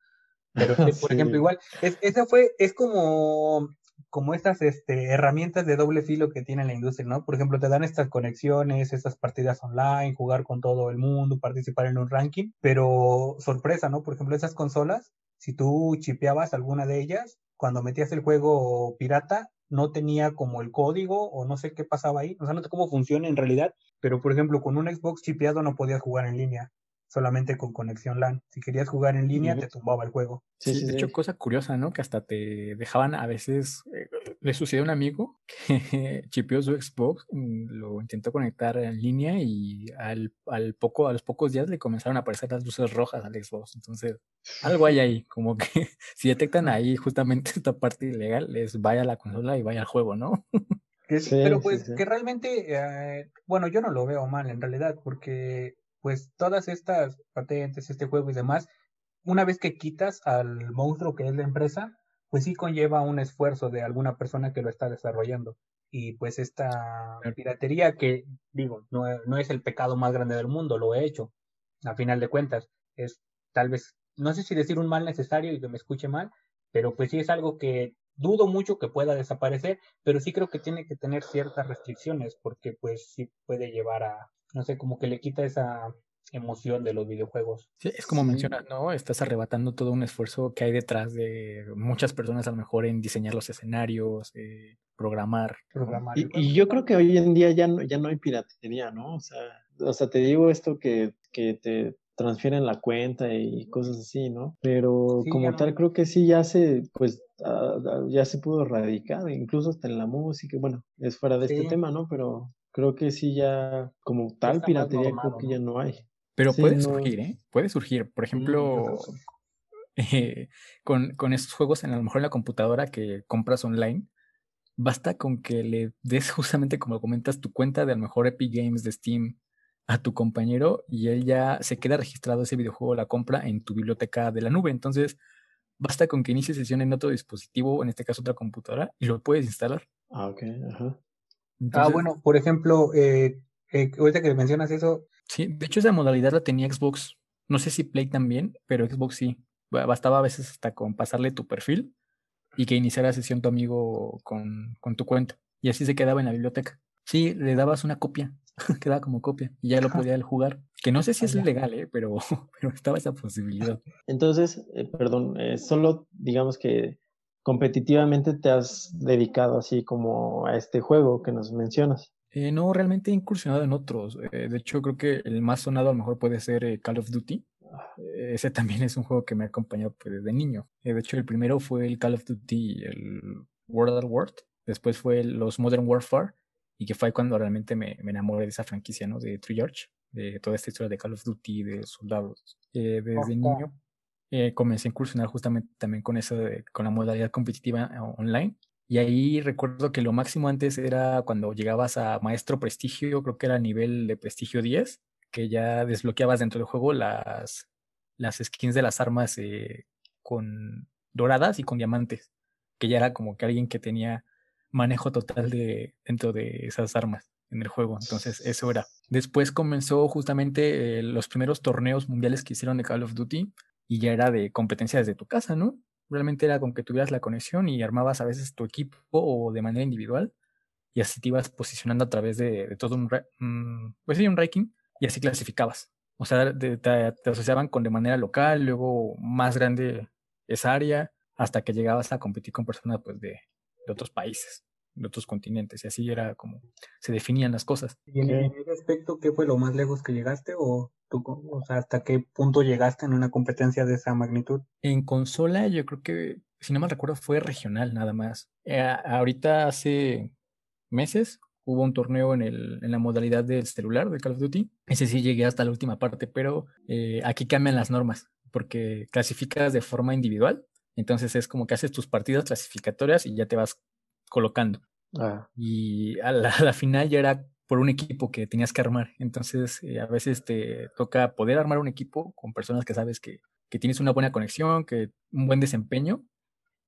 Pero este, por Sí. ejemplo, igual, es, esa fue, es como, como estas este, herramientas de doble filo que tiene la industria, ¿no? Por ejemplo, te dan estas conexiones, estas partidas online, jugar con todo el mundo, participar en un ranking, pero sorpresa, ¿no? Por ejemplo, esas consolas, si tú chipeabas alguna de ellas, cuando metías el juego pirata, no tenía como el código o no sé qué pasaba ahí, o sea, no sé cómo funciona en realidad, pero por ejemplo, con un Xbox chipeado no podías jugar en línea, solamente con conexión LAN. Si querías jugar en línea, te tumbaba el juego. sí, Sí, sí, de sí. hecho, cosa curiosa, ¿no? Que hasta te dejaban a veces. eh, le sucedió a un amigo que chipeó su Xbox, mm, lo intentó conectar en línea y al, al poco, a los pocos días le comenzaron a aparecer las luces rojas al Xbox. Entonces, algo hay ahí, como que si detectan ahí justamente esta parte ilegal, les vaya a la consola y vaya al juego, ¿no? Que sí, Sí, pero sí, pues sí. que realmente, eh, bueno, yo no lo veo mal en realidad, porque pues todas estas patentes, este juego y demás, una vez que quitas al monstruo que es la empresa, pues sí conlleva un esfuerzo de alguna persona que lo está desarrollando. Y pues esta piratería que, digo, no, no es el pecado más grande del mundo, lo he hecho, a final de cuentas, es tal vez, no sé si decir un mal necesario y que me escuche mal, pero pues sí es algo que dudo mucho que pueda desaparecer, pero sí creo que tiene que tener ciertas restricciones porque pues sí puede llevar a, no sé, como que le quita esa emoción de los videojuegos. Sí, es como Sí. mencionas, ¿no? Estás arrebatando todo un esfuerzo que hay detrás de muchas personas, a lo mejor en diseñar los escenarios, eh, programar. Programar Y, yo creo que hoy en día ya no, ya no hay piratería, ¿no? O sea, o sea, te digo esto que, que te transfieren la cuenta y cosas así, ¿no? Pero Sí, como no. tal, creo que sí ya se, pues, ah, ya se pudo erradicar, incluso hasta en la música, bueno, es fuera de Sí. este tema, ¿no? Pero creo que sí ya, como tal está piratería, creo que ¿no? ya no hay. Pero Sí, puede no. surgir, ¿eh? Puede surgir. Por ejemplo, eh, con, con estos juegos, en, a lo mejor en la computadora que compras online, basta con que le des justamente, como comentas, tu cuenta de a lo mejor Epic Games de Steam a tu compañero y él ya se queda registrado ese videojuego, la compra en tu biblioteca de la nube. Entonces, basta con que inicie sesión en otro dispositivo, en este caso otra computadora, y lo puedes instalar. Ah, ok, ajá. Ah, bueno, por ejemplo, eh, eh, ahorita que mencionas eso. Sí, de hecho esa modalidad la tenía Xbox. No sé si Play también, pero Xbox sí. Bastaba a veces hasta con pasarle tu perfil y que iniciara sesión tu amigo con, con tu cuenta. Y así se quedaba en la biblioteca. Sí, le dabas una copia, quedaba como copia y ya lo podía jugar. Que no sé si es legal, ¿eh? pero, pero estaba esa posibilidad. Entonces, eh, perdón, eh, solo digamos que competitivamente te has dedicado así como a este juego que nos mencionas. Eh, no, realmente he incursionado en otros. de hecho, creo que el más sonado a lo mejor puede ser Call of Duty. Ese también es un juego que me ha acompañado pues, desde niño. de hecho, el primero fue el Call of Duty, el World at War. Después fue los Modern Warfare y que fue cuando realmente me, me, enamoré de esa franquicia, ¿no? De True George, de toda esta historia de Call of Duty, de soldados. Eh, desde niño eh, comencé a incursionar justamente también con eso, con la modalidad competitiva eh, online. Y ahí recuerdo que lo máximo antes era cuando llegabas a Maestro Prestigio, creo que era nivel de Prestigio 10, que ya desbloqueabas dentro del juego las, las skins de las armas con doradas y con diamantes, que ya era como que alguien que tenía manejo total de dentro de esas armas en el juego. Entonces, eso era. Después comenzó justamente eh, los primeros torneos mundiales que hicieron de Call of Duty y ya era de competencia desde tu casa, ¿no? Realmente era con que tuvieras la conexión y armabas a veces tu equipo o de manera individual y así te ibas posicionando a través de, todo un, pues sí, un ranking y así clasificabas. O sea, te, te, asociaban con de manera local, luego más grande esa área, hasta que llegabas a competir con personas pues de, de otros países, de otros continentes, y así era como se definían las cosas. ¿Y en, ese aspecto qué fue lo más lejos que llegaste o, tú, o sea, hasta qué punto llegaste en una competencia de esa magnitud? En consola yo creo que, si no mal recuerdo, fue regional nada más. Eh, ahorita hace meses hubo un torneo en, el, en la modalidad del celular de Call of Duty. Ese sí llegué hasta la última parte, pero eh, aquí cambian las normas porque clasificas de forma individual entonces es como que haces tus partidas clasificatorias y ya te vas colocando. Ah. Y a la, final ya era por un equipo que tenías que armar. Entonces eh, a veces te toca poder armar un equipo con personas que sabes que, que, tienes una buena conexión, que un buen desempeño.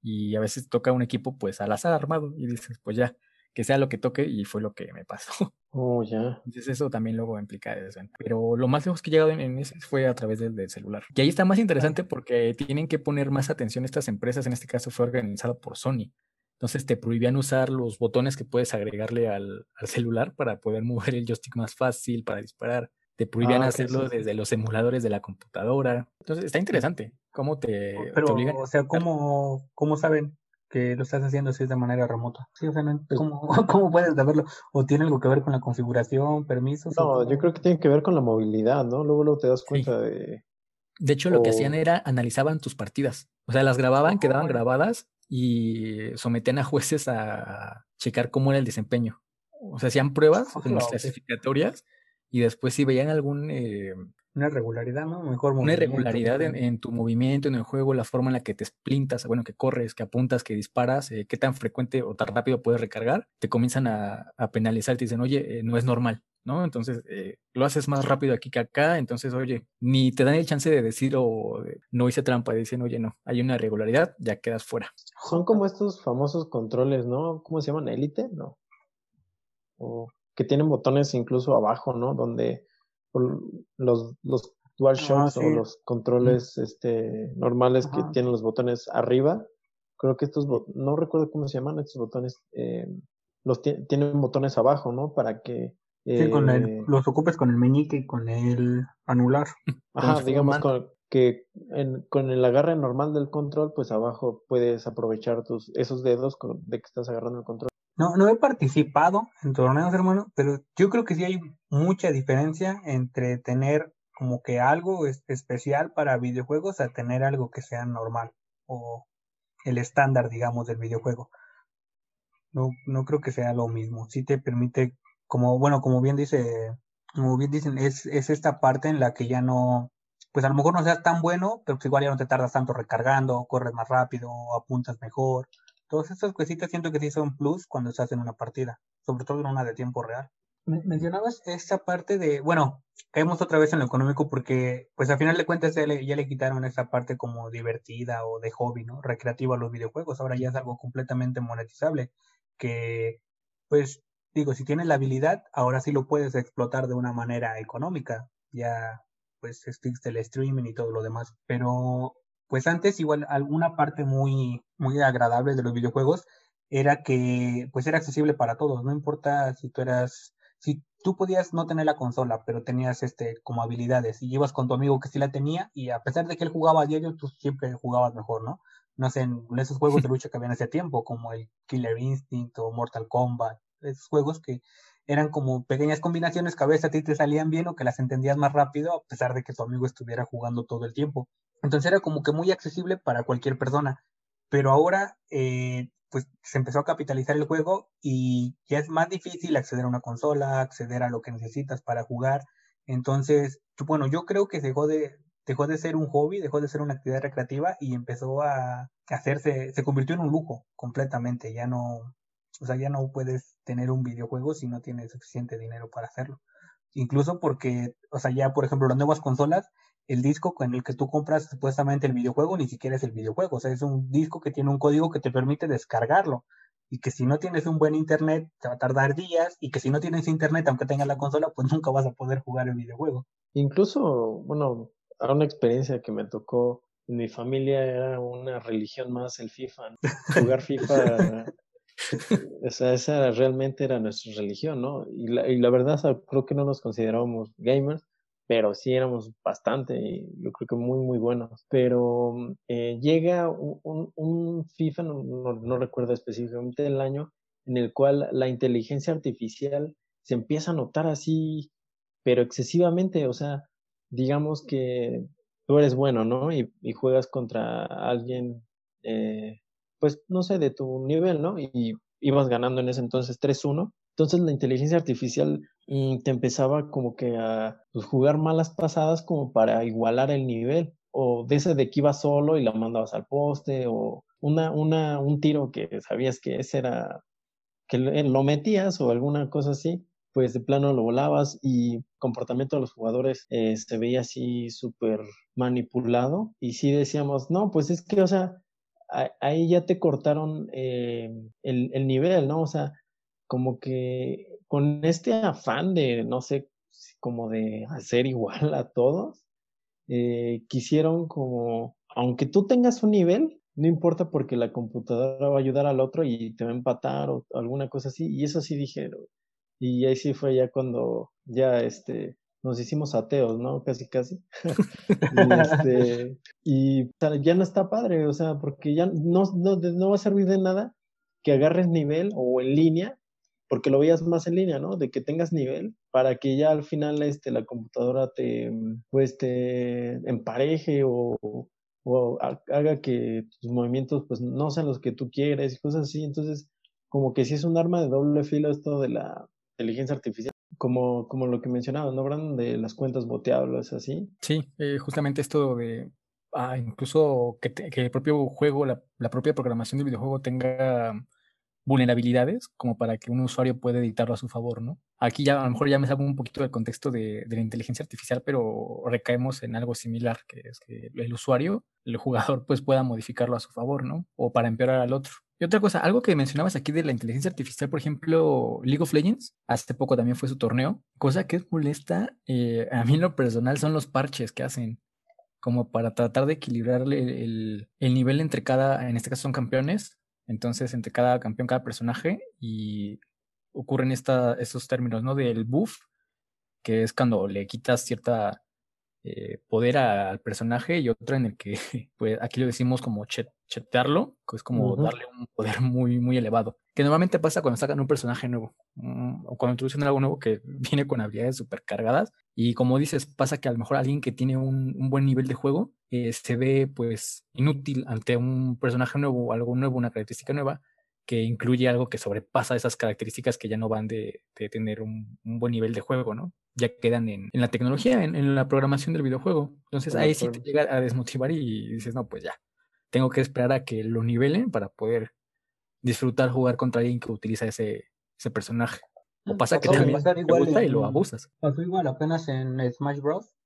Y a veces toca un equipo pues al azar armado y dices, pues ya, que sea lo que toque y fue lo que me pasó. Oh, ya. Entonces eso también luego implica eso. Pero lo más lejos que he llegado en, ese fue a través del, del, celular. Y ahí está más interesante porque tienen que poner más atención estas empresas. En este caso fue organizado por Sony. Entonces te prohibían usar los botones que puedes agregarle al, al celular para poder mover el joystick más fácil, para disparar. Te prohibían ah, hacerlo desde los emuladores de la computadora. Entonces está interesante. ¿Cómo te, Pero, te obligan? O sea, ¿cómo, ¿cómo saben que lo estás haciendo así de manera remota. Sí, o sea, ¿cómo, ¿cómo, puedes saberlo? ¿O tiene algo que ver con la configuración, permisos? No, yo creo que tiene que ver con la movilidad, ¿no? Luego, luego te das cuenta de... De hecho, lo que hacían era analizaban tus partidas. O sea, las grababan, quedaban grabadas y sometían a jueces a checar cómo era el desempeño. O sea, hacían pruebas en las clasificatorias y después si veían algún eh, una irregularidad, ¿no? Mejor Una irregularidad en, tu movimiento, en el juego, la forma en la que te splintas, bueno, que corres, que apuntas, que disparas, eh, qué tan frecuente o tan rápido puedes recargar, te comienzan a, penalizar, te dicen, oye, eh, no es normal, ¿no? Entonces, eh, lo haces más rápido aquí que acá, entonces, oye, ni te dan el chance de decir o no hice trampa, dicen, oye, no, hay una irregularidad, ya quedas fuera. Son como estos famosos controles, ¿no? ¿Cómo se llaman? ¿Élite? No. O que tienen botones incluso abajo, ¿no? Donde los, los DualShocks ah, o los controles este, normales que tienen los botones arriba. Creo que estos, no recuerdo cómo se llaman estos botones, eh, los tienen botones abajo, ¿no? Para que... sí, con el, eh, los ocupes con el meñique y con el anular. Ajá, digamos con, que con el agarre normal del control, pues abajo puedes aprovechar tus esos dedos de que estás agarrando el control. No, no he participado en torneos, hermano, pero yo creo que sí hay mucha diferencia entre tener como que algo especial para videojuegos a tener algo que sea normal o el estándar, digamos, del videojuego. No, no creo que sea lo mismo. Sí te permite, como, bueno, como bien dice, como bien dicen, es, es esta parte en la que ya no, pues a lo mejor no seas tan bueno, pero pues igual ya no te tardas tanto recargando, corres más rápido, apuntas mejor. Todas estas cositas siento que sí son plus cuando estás en una partida, sobre todo en una de tiempo real. mencionabas esta parte de, bueno, caemos otra vez en lo económico porque, pues a final de cuentas ya le, ya le quitaron esa parte como divertida o de hobby, ¿no? Recreativa a los videojuegos. Ahora ya es algo completamente monetizable que, pues, digo, si tienes la habilidad, ahora sí lo puedes explotar de una manera económica. Ya, pues, existe el streaming y todo lo demás. Pero, pues antes igual alguna parte muy, muy agradable de los videojuegos era que, pues, era accesible para todos. No importa si tú eras si tú podías no tener la consola, pero tenías este como habilidades y ibas con tu amigo que sí la tenía y a pesar de que él jugaba a diario, tú siempre jugabas mejor, ¿no? No sé, en esos juegos de lucha que habían hace tiempo, como el Killer Instinct o Mortal Kombat, esos juegos que eran como pequeñas combinaciones que a veces a ti te salían bien o que las entendías más rápido a pesar de que tu amigo estuviera jugando todo el tiempo. Entonces era como que muy accesible para cualquier persona. Pero ahora eh, pues se empezó a capitalizar el juego y ya es más difícil acceder a una consola, acceder a lo que necesitas para jugar. Entonces, bueno, yo creo que dejó de, dejó de ser un hobby, dejó de ser una actividad recreativa y empezó a hacerse, se convirtió en un lujo completamente. Ya no, o sea, ya no puedes tener un videojuego si no tienes suficiente dinero para hacerlo. Incluso porque, o sea, ya por ejemplo las nuevas consolas el disco con el que tú compras supuestamente el videojuego ni siquiera es el videojuego, o sea, es un disco que tiene un código que te permite descargarlo y que si no tienes un buen internet te va a tardar días y que si no tienes internet aunque tengas la consola pues nunca vas a poder jugar el videojuego. Incluso, bueno, a una experiencia que me tocó en mi familia era una religión más el FIFA, jugar FIFA o esa realmente era nuestra religión, ¿no? Y la, y la verdad, creo que no nos considerábamos gamers, pero sí éramos bastante, yo creo que muy, muy buenos. Pero eh, llega un, un, FIFA, no, no, recuerdo específicamente el año, en el cual la inteligencia artificial se empieza a notar así, pero excesivamente, o sea, digamos que tú eres bueno, ¿no? Y, y juegas contra alguien, eh, pues, no sé, de tu nivel, ¿no? Y ibas ganando en ese entonces 3-1 entonces la inteligencia artificial mm, te empezaba como que a pues, jugar malas pasadas como para igualar el nivel. O de ese de que ibas solo y la mandabas al poste, o una, una, un tiro que sabías que ese era, que lo metías o alguna cosa así, pues de plano lo volabas y comportamiento de los jugadores eh, se veía así súper manipulado y sí decíamos, no, pues es que, o sea, ahí ya te cortaron eh, el, el, nivel, ¿no? O sea, como que con este afán de, no sé, como de hacer igual a todos, eh, quisieron como, aunque tú tengas un nivel, no importa porque la computadora va a ayudar al otro y te va a empatar o alguna cosa así, y eso sí dijeron. Y ahí sí fue ya cuando ya este, nos hicimos ateos, ¿no? Casi, casi. y, este, y ya no está padre, o sea, porque ya no, no, no va a servir de nada que agarres nivel o en línea porque lo veías más en línea, ¿no? De que tengas nivel para que ya al final este, la computadora te, pues, te empareje o, o haga que tus movimientos pues no sean los que tú quieres y cosas así. Entonces, como que sí es un arma de doble filo esto de la inteligencia artificial. Como, como lo que mencionabas, ¿no, Brandon? De las cuentas boteables, así. Sí, eh, justamente esto de ah, incluso que, el propio juego, la, la propia programación del videojuego tenga vulnerabilidades como para que un usuario pueda editarlo a su favor, ¿no? Aquí ya a lo mejor ya me salgo un poquito del contexto de, la inteligencia artificial, pero recaemos en algo similar, que es que el usuario, el jugador, pues pueda modificarlo a su favor, ¿no? O para empeorar al otro. Y otra cosa, algo que mencionabas aquí de la inteligencia artificial, por ejemplo, League of Legends, hace poco también fue su torneo, cosa que es molesta, eh, a mí en lo personal son los parches que hacen, como para tratar de equilibrar el, el nivel entre cada, en este caso son campeones, entonces, entre cada campeón, cada personaje, y ocurren estos términos, ¿no? Del buff, que es cuando le quitas cierta eh, poder al personaje, y otro en el que, pues aquí lo decimos como chetearlo, que es como darle un poder muy, muy elevado. Que normalmente pasa cuando sacan un personaje nuevo, mm, o cuando introducen algo nuevo que viene con habilidades súper cargadas. Y como dices, pasa que a lo mejor alguien que tiene un, un buen nivel de juego eh, se ve pues inútil ante un personaje nuevo, algo nuevo, una característica nueva, que incluye algo que sobrepasa esas características que ya no van de, de tener un, un, buen nivel de juego, ¿no? Ya quedan en, en la tecnología, en, en, la programación del videojuego. Entonces ahí sí te llega a desmotivar y dices, no, pues ya, tengo que esperar a que lo nivelen para poder disfrutar jugar contra alguien que utiliza ese, ese personaje. O pasa que también te gusta y lo abusas. Pasó igual apenas en Smash Bros.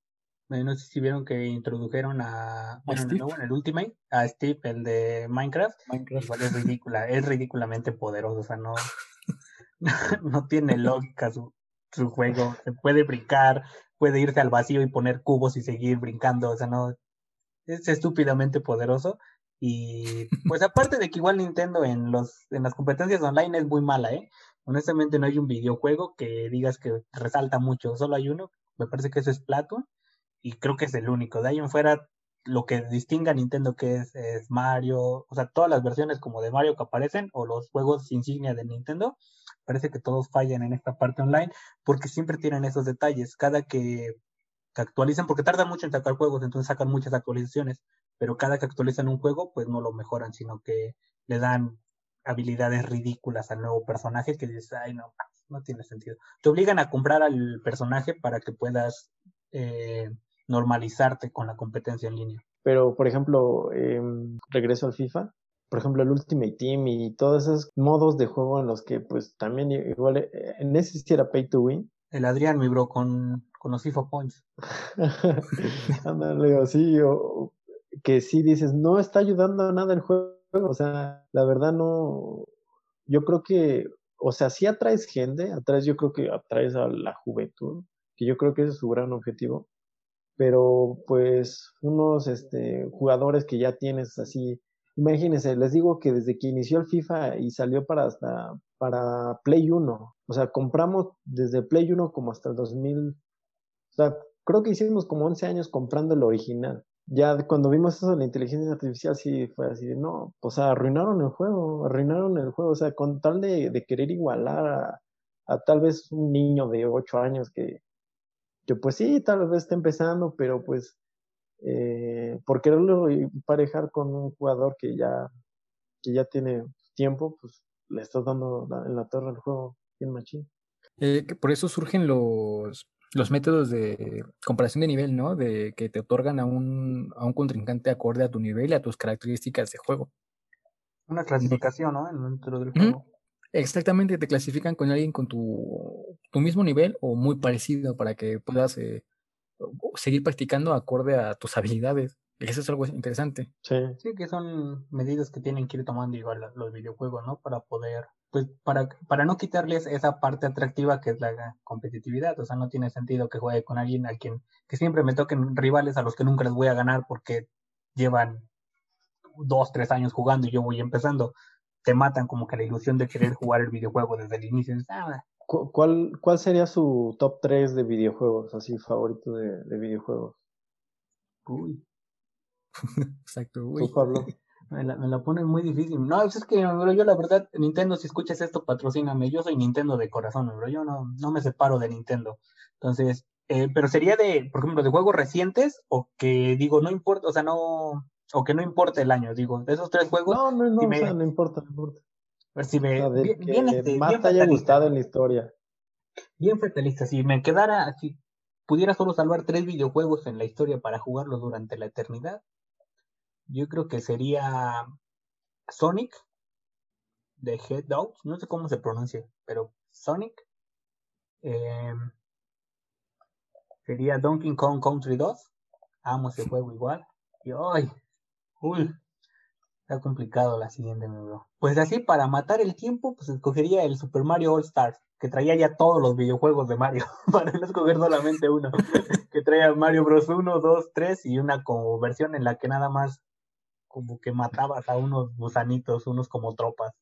No sé si vieron que introdujeron a, bueno, Steve? en el Ultimate, a Steve, el de Minecraft. Minecraft. Igual es ridícula, es ridículamente poderoso, o sea, no, no tiene lógica su, su juego. Se puede brincar, puede irse al vacío y poner cubos y seguir brincando, o sea, no, es estúpidamente poderoso. Y pues aparte de que igual Nintendo en los en las competencias online es muy mala, ¿eh? Honestamente no hay un videojuego que digas que resalta mucho, solo hay uno, me parece que ese es Splatoon y creo que es el único. De ahí en fuera lo que distingue a Nintendo que es, es Mario, o sea, todas las versiones como de Mario que aparecen o los juegos insignia de Nintendo, parece que todos fallan en esta parte online porque siempre tienen esos detalles. Cada que, que actualizan, porque tardan mucho en sacar juegos, entonces sacan muchas actualizaciones, pero cada que actualizan un juego, pues no lo mejoran, sino que le dan habilidades ridículas al nuevo personaje que dices, ay, no, no tiene sentido. Te obligan a comprar al personaje para que puedas eh, normalizarte con la competencia en línea. Pero, por ejemplo, em, regreso al FIFA, por ejemplo, el Ultimate Team y todos esos modos de juego en los que, pues, también igual, eh, en ese sí era pay to win. El Adrián, mi bro, con, con los FIFA Points. Ándale, o sí, o que sí dices, no está ayudando a nada el juego, o sea, la verdad no, yo creo que, o sea, sí atraes gente, atraes, yo creo que atraes a la juventud, que yo creo que ese es su gran objetivo, pero pues unos este, jugadores que ya tienes así, imagínense, les digo que desde que inició el FIFA y salió para hasta para Play 1, o sea, compramos desde Play 1 como hasta el 2000, o sea, creo que hicimos como 11 años comprando el original. Ya cuando vimos eso de la inteligencia artificial, sí fue así de, no, o sea, arruinaron el juego, arruinaron el juego, o sea, con tal de, de querer igualar a, a tal vez un niño de 8 años que, que pues sí, tal vez está empezando, pero pues eh, por quererlo parejar con un jugador que ya, que ya tiene tiempo, pues le estás dando la- en la torre al juego bien machín. Eh, que por eso surgen los, los métodos de comparación de nivel, ¿no? De que te otorgan a un, a un contrincante acorde a tu nivel y a tus características de juego. Una clasificación, ¿no? Dentro del juego. Exactamente, te clasifican con alguien con tu, tu mismo nivel o muy parecido para que puedas eh, seguir practicando acorde a tus habilidades. Y Eso es algo interesante. Sí, Sí, que son medidas que tienen que ir tomando igual los videojuegos, ¿no? Para poder, pues, para, para no quitarles esa parte atractiva que es la competitividad. O sea, no tiene sentido que juegue con alguien a quien, que siempre me toquen rivales a los que nunca les voy a ganar porque llevan dos, tres años jugando y yo voy empezando. Te matan como que la ilusión de querer jugar el videojuego desde el inicio. Dices, "Ah, ¿Cu- ¿Cuál, ¿Cuál sería su top 3 de videojuegos, así favorito de, de videojuegos? uy, Exacto. uy. Tú, Pablo. Me la, me la ponen muy difícil. No, es que, bro, yo la verdad, Nintendo, si escuchas esto, patrocíname. Yo soy Nintendo de corazón, bro. Yo no, no me separo de Nintendo. Entonces, eh, pero sería de, por ejemplo, de juegos recientes o que digo, no importa, o sea, no, o que no importa el año. Digo, de esos tres juegos, No, no, no, si o me- sea, no importa, no importa. a ver si O me. sea, bien, este, más bien te haya gustado en la historia. bien fatalista. Si me quedara, si pudiera solo salvar tres videojuegos en la historia para jugarlos durante la eternidad, yo creo que sería Sonic de Head Dogs, no sé cómo se pronuncia, pero Sonic. eh, sería Donkey Kong Country 2. Amo ese juego igual. Y ay, uy, está complicado la siguiente, mi bro. Pues así, para matar el tiempo, pues escogería el Super Mario All Stars, que traía ya todos los videojuegos de Mario, para no escoger solamente uno. que traía Mario Bros. 1, 2, 3 y una como versión en la que nada más como que matabas a unos gusanitos, unos como tropas.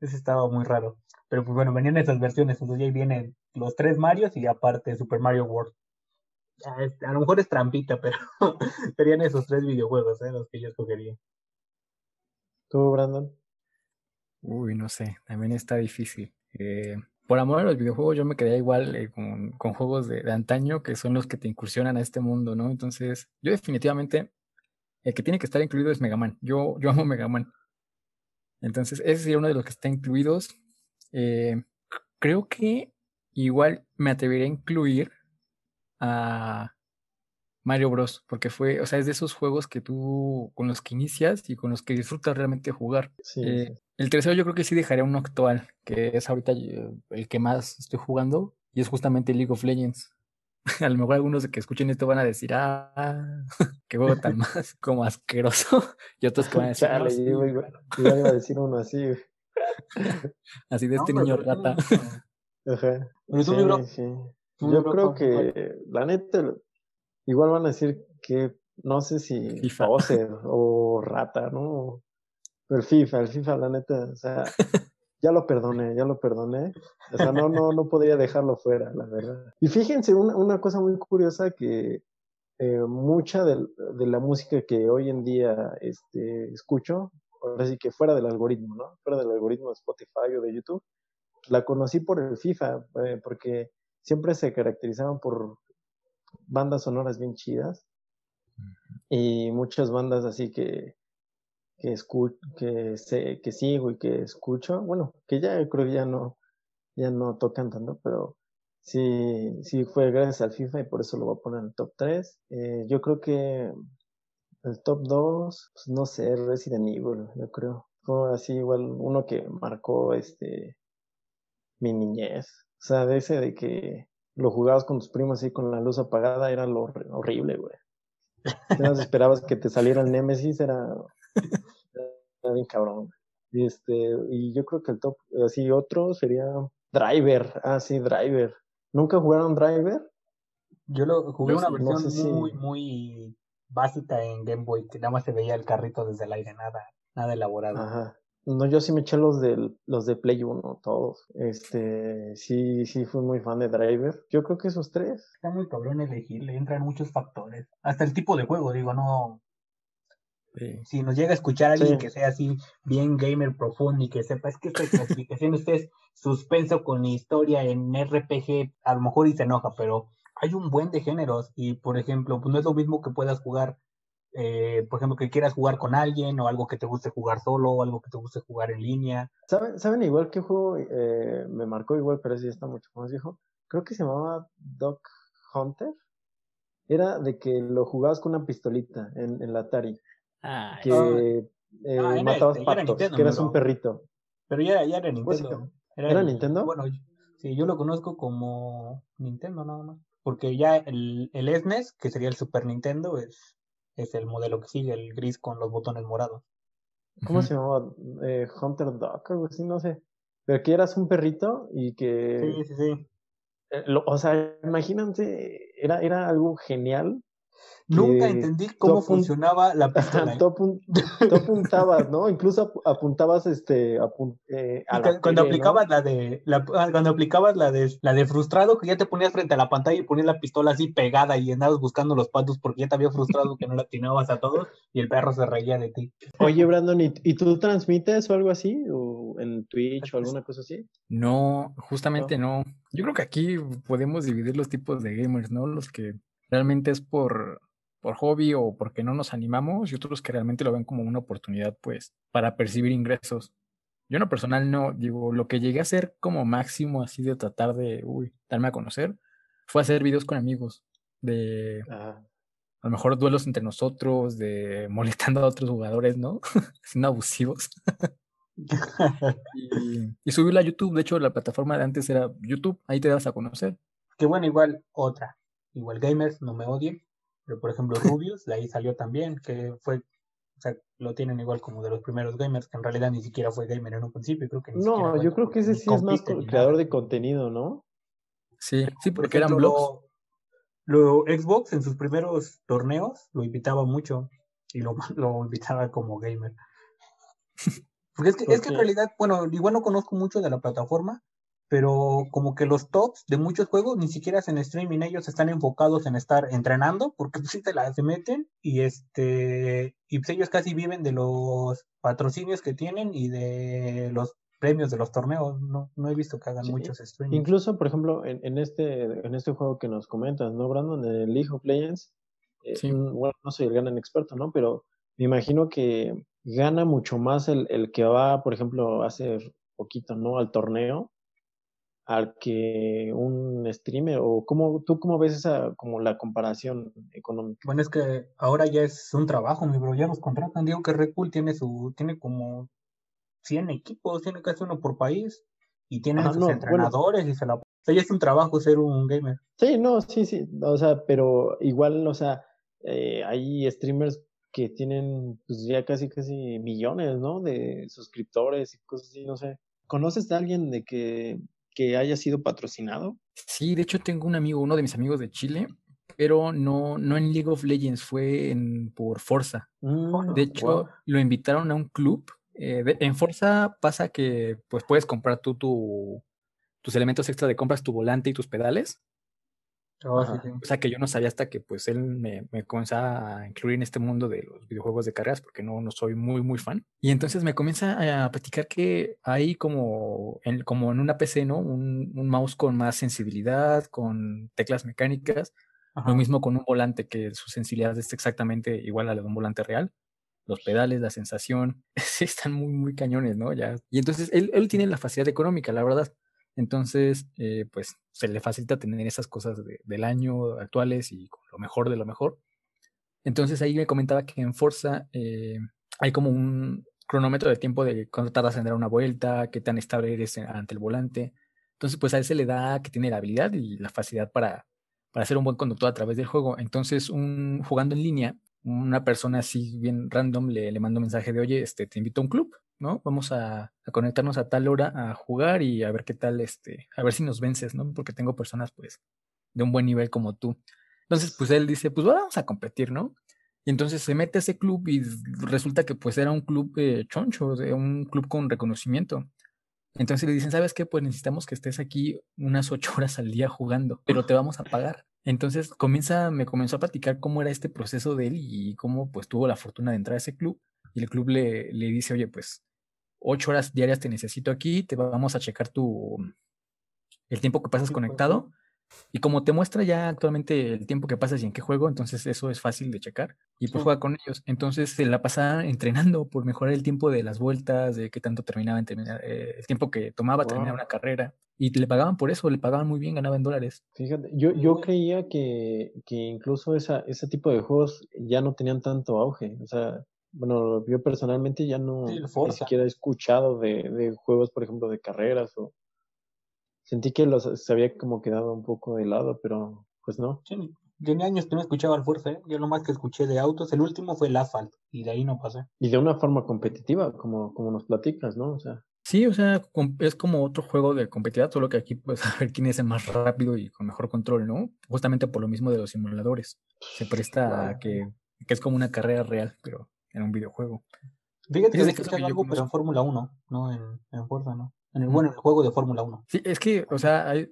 Ese estaba muy raro. Pero pues bueno, venían esas versiones, entonces ahí vienen los tres Marios y aparte Super Mario World. Ah, es- A lo mejor es trampita, pero serían esos tres videojuegos, ¿eh? los que yo escogería. ¿Tú, Brandon? Uy, no sé, también está difícil. Eh, por amor a los videojuegos, yo me quedaría igual eh, con, con juegos de, de antaño que son los que te incursionan a este mundo, ¿no? Entonces, yo definitivamente, el que tiene que estar incluido es Mega Man. Yo, yo amo Mega Man. Entonces, ese sería uno de los que está incluidos. Eh, creo que igual me atrevería a incluir a Mario Bros, porque fue, o sea, es de esos juegos que tú, con los que inicias y con los que disfrutas realmente jugar. Sí, Eh, sí. el tercero yo creo que sí dejaría uno actual, que es ahorita eh, el que más estoy jugando, y es justamente League of Legends. A lo mejor algunos de que escuchen esto van a decir, ah, qué juego tan más como asqueroso. Y otros que van a decir, "No, Chale, yo iba, yo iba a decir uno así. güey. así de No, este niño rata. Ajá. Sí, sí. Yo creo que, la neta, igual van a decir que, no sé si FIFA. o rata, ¿no? Pero el FIFA, el FIFA, la neta, o sea, ya lo perdoné, ya lo perdoné. O sea, no, no, no podría dejarlo fuera, la verdad. Y fíjense, una, una cosa muy curiosa que eh, mucha del- de, la música que hoy en día este, escucho, ahora sí que fuera del algoritmo, ¿no? Fuera del algoritmo de Spotify o de YouTube, la conocí por el FIFA, eh, porque siempre se caracterizaban por bandas sonoras bien chidas y muchas bandas así que que, escu que, sé, que sigo y que escucho, bueno, que ya creo que ya no, ya no tocan tanto, pero sí, sí fue gracias al FIFA y por eso lo voy a poner en el top 3. Eh, yo creo que el top 2, pues, no sé, Resident Evil, yo creo. Fue así igual uno que marcó este mi niñez. O sea, de ese de que lo jugabas con tus primos así con la luz apagada era lo hor- horrible, güey. No esperabas que te saliera el Nemesis, era, era bien cabrón. Y este, y yo creo que el top, así otro sería Driver. Ah, sí, Driver. ¿Nunca jugaron Driver? Yo lo jugué una versión no sé si- muy, muy básica en Game Boy, que nada más se veía el carrito desde el aire, nada, nada elaborado. Ajá. No, yo sí me eché los del, los de Play 1, todos. Este, sí, sí fui muy fan de Driver. Yo creo que esos tres. Está muy cabrón elegir, le entran muchos factores. Hasta el tipo de juego, digo, no. Sí. Si nos llega a escuchar alguien Sí. que sea así bien gamer profundo y que sepa, es que esta clasificación este es suspenso con historia en RPG, a lo mejor y se enoja, pero hay un buen de géneros y, por ejemplo, pues no es lo mismo que puedas jugar, eh, por ejemplo, que quieras jugar con alguien o algo que te guste jugar solo o algo que te guste jugar en línea. ¿Saben, ¿saben igual qué juego eh, me marcó igual, pero ya está mucho más viejo? Creo que se llamaba Dog Hunter. Era de que lo jugabas con una pistolita en, en la Atari. Ay, Que Ah. eh, Ah, matabas este, patos, Nintendo, que eras un perrito. Pero ya, ya era Pues, Nintendo. ¿era el- Nintendo? Bueno, yo- sí, yo lo conozco como Nintendo nada más. Porque ya el, el SNES, que sería el Super Nintendo, es, es el modelo que sigue, el gris con los botones morados. ¿Cómo se llamaba? Eh, Hunter Dog, algo así, no sé. Pero que eras un perrito y que Sí, sí, sí. Eh, lo- o sea, imagínate, era, era algo genial. Nunca que entendí cómo funcionaba la pistola. ¿eh? tú, apun- tú apuntabas, ¿no? Incluso ap- apuntabas este apun- eh, a la cuando tele, ¿no? aplicabas la de la, ah, cuando aplicabas la de la de frustrado que ya te ponías frente a la pantalla y ponías la pistola así pegada y andabas buscando los patos porque ya te había frustrado que no la atinabas a todos y el perro se reía de ti. Oye, Brandon, ¿y, y tú transmites o algo así? ¿O en Twitch o alguna cosa así? No, justamente no. Yo creo que aquí podemos dividir los tipos de gamers, ¿no? Los que realmente es por, por hobby o porque no nos animamos y otros que realmente lo ven como una oportunidad, pues, para percibir ingresos. Yo en lo personal no, digo, lo que llegué a hacer como máximo así de tratar de, uy, darme a conocer, fue hacer videos con amigos, de Ajá. a lo mejor duelos entre nosotros, de molestando a otros jugadores, ¿no? Siendo abusivos. y, y subirlo a YouTube. De hecho, la plataforma de antes era YouTube, ahí te das a conocer. Que bueno, igual otra. Igual gamers, no me odien. Pero por ejemplo, Rubius, de ahí salió también, que fue, o sea, lo tienen igual como de los primeros gamers, que en realidad ni siquiera fue gamer en un principio, creo que ni siquiera No, fue yo creo que ese sí es más creador nada. de contenido, ¿no? Sí, sí, Por porque eran blogs. Lo, lo Xbox en sus primeros torneos lo invitaba mucho y lo, lo invitaba como gamer. Porque es que, es que en Porque- realidad, bueno, igual no conozco mucho de la plataforma, pero como que los tops de muchos juegos ni siquiera hacen streaming, ellos están enfocados en estar entrenando, porque pues sí te la se meten y este y pues ellos casi viven de los patrocinios que tienen y de los premios de los torneos. No, no he visto que hagan Sí, muchos streamings. Incluso, por ejemplo, en, en este, en este juego que nos comentas, ¿no, Brandon? En el League of Legends, eh, Sí. bueno, no soy el gran experto, ¿no? Pero me imagino que gana mucho más el, el que va, por ejemplo, hace poquito, ¿no? Al torneo, al que un streamer o cómo tú cómo ves esa como la comparación económica bueno es que ahora ya es un trabajo mi bro ya los contratan. Digo que Red Bull tiene su tiene como 100 equipos tiene casi uno por país y tienen sus entrenadores y se la o sea, ya es un trabajo ser un gamer. Sí no sí sí o sea pero igual o sea eh, hay streamers que tienen pues ya casi casi millones no de suscriptores y cosas así no sé. ¿Conoces de alguien de que que haya sido patrocinado? Sí, de hecho tengo un amigo, uno de mis amigos de Chile, pero no, no en League of Legends, fue en, por Forza. Mm, de hecho, lo invitaron a un club. Eh, en Forza pasa que pues puedes comprar tú tu, tus elementos extra de compras, tu volante y tus pedales. Oh, o sea que yo no sabía hasta que pues él me, me comenzaba a incluir en este mundo de los videojuegos de carreras porque no, no soy muy muy fan. Y entonces me comienza a platicar que hay como en, como en una PC, ¿no? Un, un mouse con más sensibilidad, con teclas mecánicas. Lo mismo con un volante que su sensibilidad es exactamente igual a la de un volante real. Los pedales, la sensación, están muy, muy cañones, ¿no? Ya. Y entonces él, él tiene la facilidad económica, la verdad. Entonces, eh, pues se le facilita tener esas cosas del año actuales y con lo mejor de lo mejor. Entonces ahí me comentaba que en Forza eh, hay como un cronómetro de tiempo de cuánto tardas en dar una vuelta, qué tan estable eres ante el volante. Entonces, pues a él se le da que tiene la habilidad y la facilidad para, para ser un buen conductor a través del juego. Entonces, un, jugando en línea, una persona así bien random le, le manda un mensaje de, oye, este, te invito a un club, ¿no? Vamos a, conectarnos a tal hora a jugar y a ver qué tal, este, a ver si nos vences, ¿no? Porque tengo personas, pues, de un buen nivel como tú. Entonces, pues él dice, pues vamos a competir, ¿no? Y entonces se mete a ese club y resulta que pues era un club eh, choncho, un club con reconocimiento. Entonces le dicen, ¿sabes qué? Pues necesitamos que estés aquí unas ocho horas al día jugando, pero te vamos a pagar. Entonces comienza, me comenzó a platicar cómo era este proceso de él y cómo pues tuvo la fortuna de entrar a ese club. Y el club le, le dice, oye, pues ocho horas diarias te necesito aquí, te vamos a checar tu el tiempo que pasas conectado. Y como te muestra ya actualmente el tiempo que pasas y en qué juego, entonces eso es fácil de checar. Y pues juega con ellos. Entonces se la pasa entrenando por mejorar el tiempo de las vueltas, de qué tanto terminaba en terminar, eh, el tiempo que tomaba terminar una carrera. Y le pagaban por eso, le pagaban muy bien, ganaba en dólares. Fíjate, yo, yo creía que, que incluso esa, ese tipo de juegos ya no tenían tanto auge. O sea, bueno, yo personalmente ya no ni siquiera he escuchado de, de, juegos, por ejemplo, de carreras o sentí que los se había como quedado un poco de lado, pero pues no. Sí, tiene años que no escuchaba al Forza, ¿eh? yo lo más que escuché de autos, el último fue el Asphalt y de ahí no pasé. Y de una forma competitiva, como, como nos platicas, ¿no? O sea. Sí, o sea, es como otro juego de competitividad, solo que aquí puedes saber quién es el más rápido y con mejor control, ¿no? Justamente por lo mismo de los simuladores. Se presta a que, que es como una carrera real, pero en un videojuego. Fíjate que, que algo, pero en Fórmula 1, no en, en Forza, ¿no? En el, bueno, en el juego de Fórmula 1. Sí, es que, o sea, hay,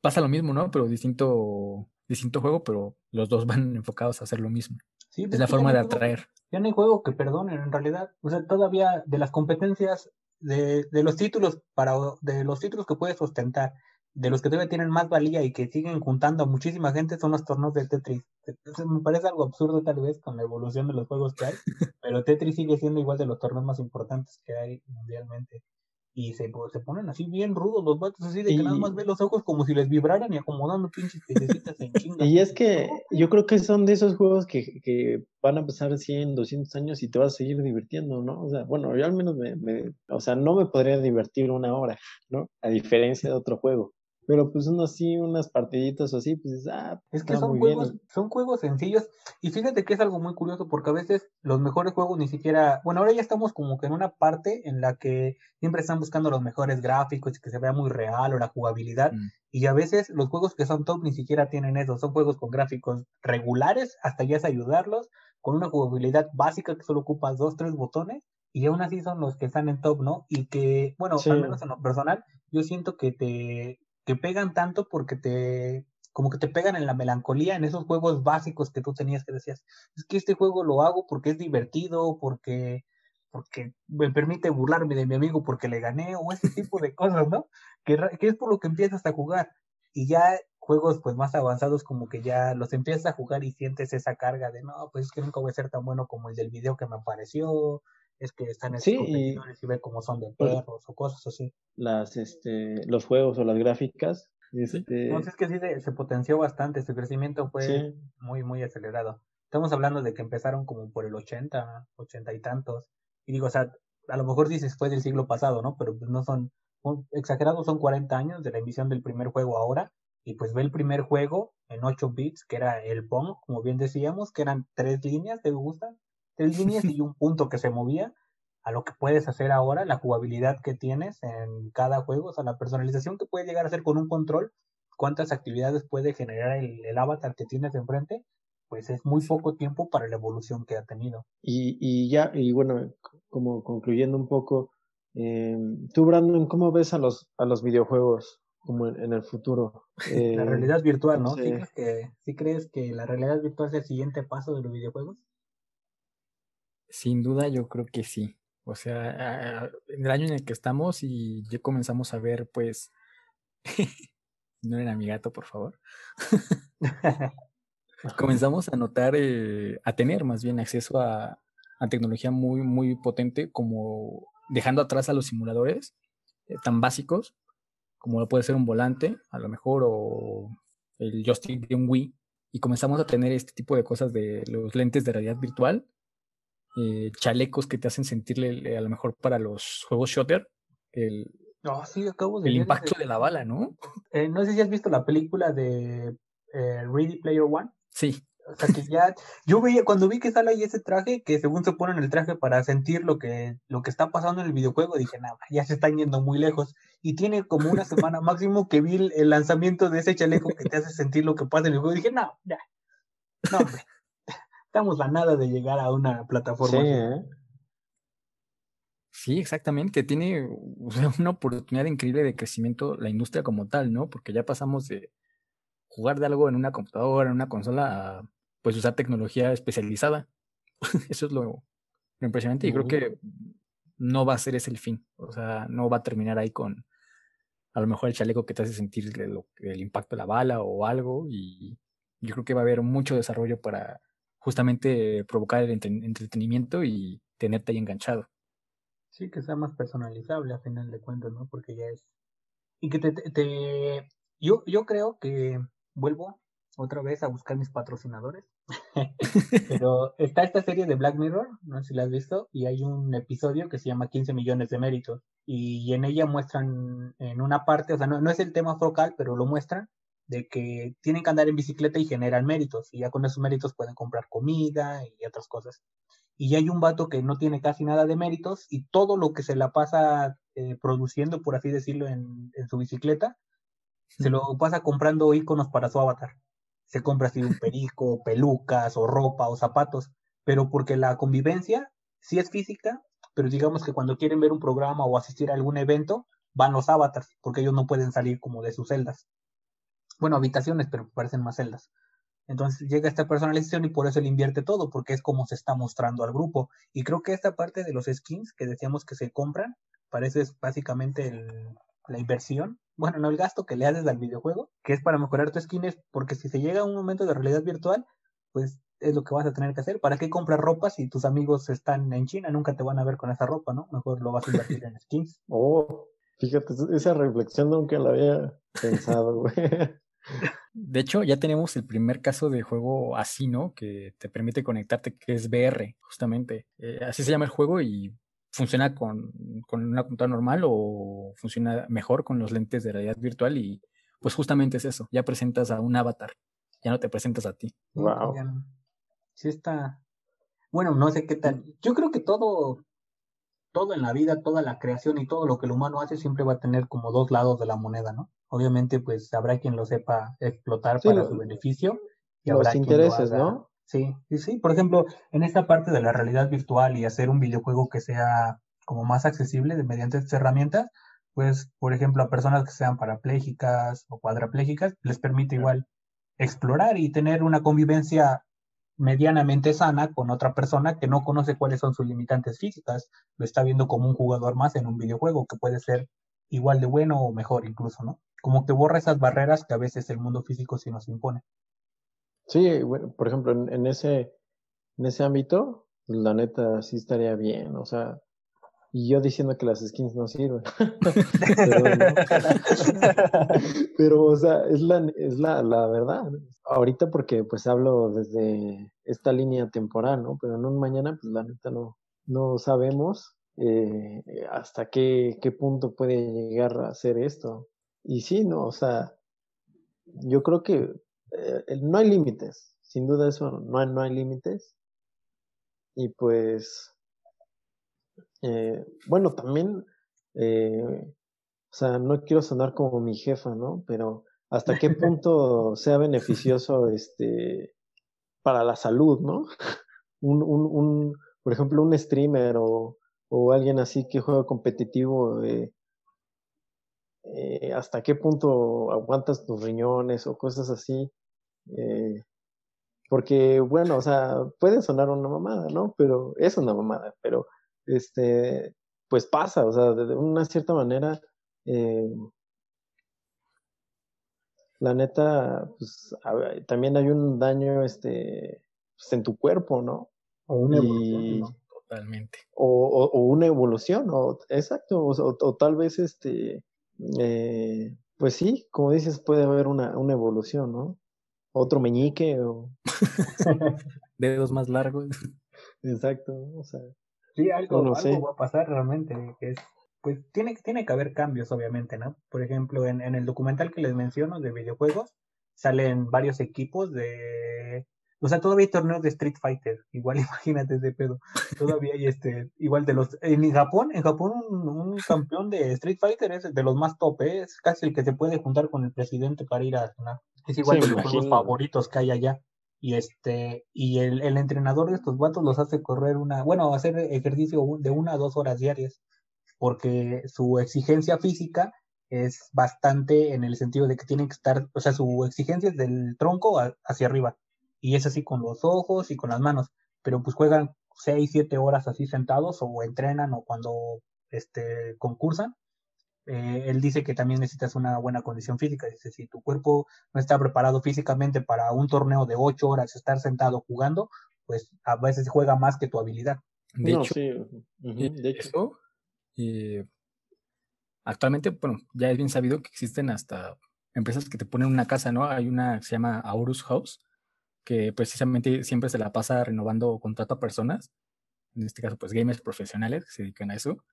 pasa lo mismo, ¿no? Pero distinto, distinto juego, pero los dos van enfocados a hacer lo mismo. Sí, es la forma de atraer. ya no hay juego que perdonen, en realidad. O sea, todavía de las competencias, de, de los títulos, para, de los títulos que puedes ostentar, de los que todavía tienen más valía y que siguen juntando a muchísima gente son los torneos de Tetris. me parece algo absurdo tal vez con la evolución de los juegos que hay, pero Tetris sigue siendo igual de los torneos más importantes que hay mundialmente y se, se ponen así bien rudos los vatos, así de que nada más ven los ojos como si les vibraran y acomodando pinches piececitas en chinga. Y es que yo creo que son de esos juegos que, que, van a pasar 100, 200 años y te vas a seguir divirtiendo, ¿no? O sea, bueno, yo al menos me, me, o sea, no me podría divertir una hora, ¿no? A diferencia de otro juego. Pero pues uno así, unas partiditas o así, pues ah, es que son juegos, son juegos sencillos. Y fíjate que es algo muy curioso porque a veces los mejores juegos ni siquiera, bueno, ahora ya estamos como que en una parte en la que siempre están buscando los mejores gráficos y que se vea muy real o la jugabilidad. Mm. Y a veces los juegos que son top ni siquiera tienen eso, son juegos con gráficos regulares, hasta ya es ayudarlos, con una jugabilidad básica que solo ocupas dos, tres botones y aún así son los que están en top, ¿no? Y que, bueno, al menos en lo personal, yo siento que te, que pegan tanto porque te como que te pegan en la melancolía, en esos juegos básicos que tú tenías que decías, es que este juego lo hago porque es divertido, porque, porque me permite burlarme de mi amigo porque le gané, o ese tipo de cosas, ¿no? Que, que es por lo que empiezas a jugar. Y ya juegos pues más avanzados como que ya los empiezas a jugar y sientes esa carga de, no, pues es que nunca voy a ser tan bueno como el del video que me apareció, es que están en Sí, competidores y ve cómo son de Pues- perros o cosas así. Las, este, los juegos o las gráficas. Este, Entonces es que sí se, se potenció bastante, su crecimiento fue sí. muy, muy acelerado. Estamos hablando de que empezaron como por el 80, 80 y tantos. Y digo, o sea, a lo mejor dices fue del siglo pasado, ¿no? Pero pues no son, un- exagerados son 40 años de la emisión del primer juego ahora. Y pues ve el primer juego en 8 bits, que era el Pong, como bien decíamos, que eran tres líneas, ¿te gusta? Tres líneas y un punto que se movía. A lo que puedes hacer ahora, la jugabilidad que tienes en cada juego, o sea, la personalización que puedes llegar a hacer con un control, cuántas actividades puede generar el, el avatar que tienes enfrente, pues es muy poco tiempo para la evolución que ha tenido. Y, y ya, y bueno, como concluyendo un poco, eh, tú, Brandon, ¿cómo ves a los, a los videojuegos como en, en el futuro? Eh, La realidad virtual, ¿no? ¿Sí, sí. crees que, ¿Sí crees que la realidad virtual es el siguiente paso de los videojuegos? Sin duda, yo creo que sí. O sea, en el año en el que estamos y ya comenzamos a ver, pues, no era mi gato, por favor. Comenzamos a notar, eh, a tener más bien acceso a, a tecnología muy, muy potente, como dejando atrás a los simuladores eh, tan básicos, como lo puede ser un volante, a lo mejor, o el joystick de un Wii, y comenzamos a tener este tipo de cosas de los lentes de realidad virtual, eh, chalecos que te hacen sentirle a lo mejor para los juegos shooter el, No, sí, acabo de el impacto ese- de la bala, ¿no? eh, no sé si has visto la película de eh, Ready Player One. Sí, O sea que ya, yo veía, cuando vi que sale ahí ese traje, que según se ponen el traje para sentir lo que, lo que está pasando en el videojuego, dije, nada, ya se están yendo muy lejos. Y tiene como una semana máximo que vi el, lanzamiento de ese chaleco que te hace sentir lo que pasa en el juego. dije, no, ya, no, hombre, estamos a nada de llegar a una sí, plataforma. así". ¿eh? Sí, exactamente. Tiene o sea, una oportunidad increíble de crecimiento la industria como tal, ¿no? Porque ya pasamos de jugar de algo en una computadora, en una consola, a pues usar tecnología especializada. Eso es lo, lo impresionante y creo que no va a ser ese el fin. O sea, no va a terminar ahí con a lo mejor el chaleco que te hace sentir el impacto de la bala o algo y yo creo que va a haber mucho desarrollo para justamente provocar el entre- entretenimiento y tenerte ahí enganchado. Sí, que sea más personalizable a final de cuentas, ¿no? Porque ya es... Y que te... te- Yo, yo creo que vuelvo otra vez a buscar mis patrocinadores. Pero está esta serie de Black Mirror, no sé si la has visto, y hay un episodio que se llama 15 millones de méritos. Y en ella muestran en una parte, o sea, no, no es el tema focal, pero lo muestran, de que tienen que andar en bicicleta y generan méritos. Y ya con esos méritos pueden comprar comida y otras cosas y hay un vato que no tiene casi nada de méritos y todo lo que se la pasa eh, produciendo, por así decirlo, en, en su bicicleta, se lo pasa comprando iconos para su avatar. Se compra así un perico, pelucas o ropa o zapatos, pero porque la convivencia sí es física, pero digamos que cuando quieren ver un programa o asistir a algún evento, van los avatars, porque ellos no pueden salir como de sus celdas. Bueno, habitaciones, pero parecen más celdas. Entonces llega esta personalización y por eso él invierte todo, porque es como se está mostrando al grupo. Y creo que esta parte de los skins que decíamos que se compran, parece básicamente el- la inversión, bueno, no el gasto que le haces al videojuego, que es para mejorar tu skin, es porque si se llega a un momento de realidad virtual, pues es lo que vas a tener que hacer. ¿Para qué comprar ropa si tus amigos están en China? Nunca te van a ver con esa ropa, ¿no? Mejor lo vas a invertir en skins. Oh, fíjate, esa reflexión nunca la había pensado, güey. De hecho, ya tenemos el primer caso de juego así, ¿no? Que te permite conectarte, que es VR, justamente. Eh, así se llama el juego y funciona con, con una computadora normal o funciona mejor con los lentes de realidad virtual y pues justamente es eso, ya presentas a un avatar, ya no te presentas a ti. Wow. Sí está. Bueno, no sé qué tal. Yo creo que todo, todo en la vida, toda la creación y todo lo que el humano hace siempre va a tener como dos lados de la moneda, ¿no? Obviamente, pues habrá quien lo sepa explotar Sí, para lo- su beneficio y Los habrá lo intereses, haga- ¿no? Sí, sí, sí. Por ejemplo, en esta parte de la realidad virtual y hacer un videojuego que sea como más accesible de- mediante estas herramientas, pues, por ejemplo, a personas que sean parapléjicas o cuadraplégicas, les permite igual explorar y tener una convivencia medianamente sana con otra persona que no conoce cuáles son sus limitantes físicas, lo está viendo como un jugador más en un videojuego que puede ser igual de bueno o mejor incluso, ¿no? Como que borra esas barreras que a veces el mundo físico sí nos impone. Sí, bueno, por ejemplo, en, en ese, en ese ámbito, pues la neta sí estaría bien, o sea, y yo diciendo que las skins no sirven. pero, o sea, es la, es la, la verdad. Ahorita porque pues hablo desde esta línea temporal, ¿no? Pero en un mañana, pues la neta no, no sabemos eh, hasta qué, qué punto puede llegar a hacer esto. Y sí, ¿no? O sea, yo creo que eh, no hay límites. Sin duda eso, no hay, no hay límites. Y pues, eh, bueno, también, eh, o sea, no quiero sonar como mi jefa, ¿no? Pero hasta qué punto sea beneficioso este para la salud, ¿no? Un, un, un, por ejemplo, un streamer o, o alguien así que juega competitivo, eh, eh, hasta qué punto aguantas tus riñones o cosas así. Eh, porque, bueno, o sea, puede sonar una mamada, ¿no? Pero es una mamada, pero este, pues pasa, o sea, de una cierta manera, eh, la neta, pues también hay un daño, este, pues, en tu cuerpo, ¿no? O una evolución, Totalmente. O, o, una evolución, o, exacto, o, tal vez, este, eh, pues sí, como dices, puede haber una, una evolución, ¿no? Otro meñique o... Dedos más largos. Exacto, o sea... Sí, algo, va a pasar realmente, que es, pues tiene, tiene que haber cambios, obviamente, ¿no? Por ejemplo, en, en el documental que les menciono de videojuegos, salen varios equipos de o sea, todavía hay torneos de Street Fighter, igual imagínate ese pedo. Todavía hay este, igual de los, en Japón, en Japón un, campeón de Street Fighter es de los más top, ¿eh? es casi el que se puede juntar con el presidente para ir a cenar. Es igual de los juegos favoritos que hay allá. Y este, y el, el entrenador de estos vatos los hace correr una, bueno, hacer ejercicio de una a dos horas diarias, porque su exigencia física es bastante en el sentido de que tienen que estar, o sea, su exigencia es del tronco hacia arriba y es así con los ojos y con las manos, pero pues juegan seis, siete horas así sentados o entrenan o cuando este, concursan. Eh, él dice que también necesitas una buena condición física. Dice, si tu cuerpo no está preparado físicamente para un torneo de ocho horas estar sentado jugando, pues a veces juega más que tu habilidad. De hecho, de hecho. actualmente, bueno, ya es bien sabido que existen hasta empresas que te ponen una casa, ¿no? Hay una que se llama Aurus House, que precisamente siempre se la pasa renovando contrato a personas, en este caso pues gamers profesionales que se dedican a eso,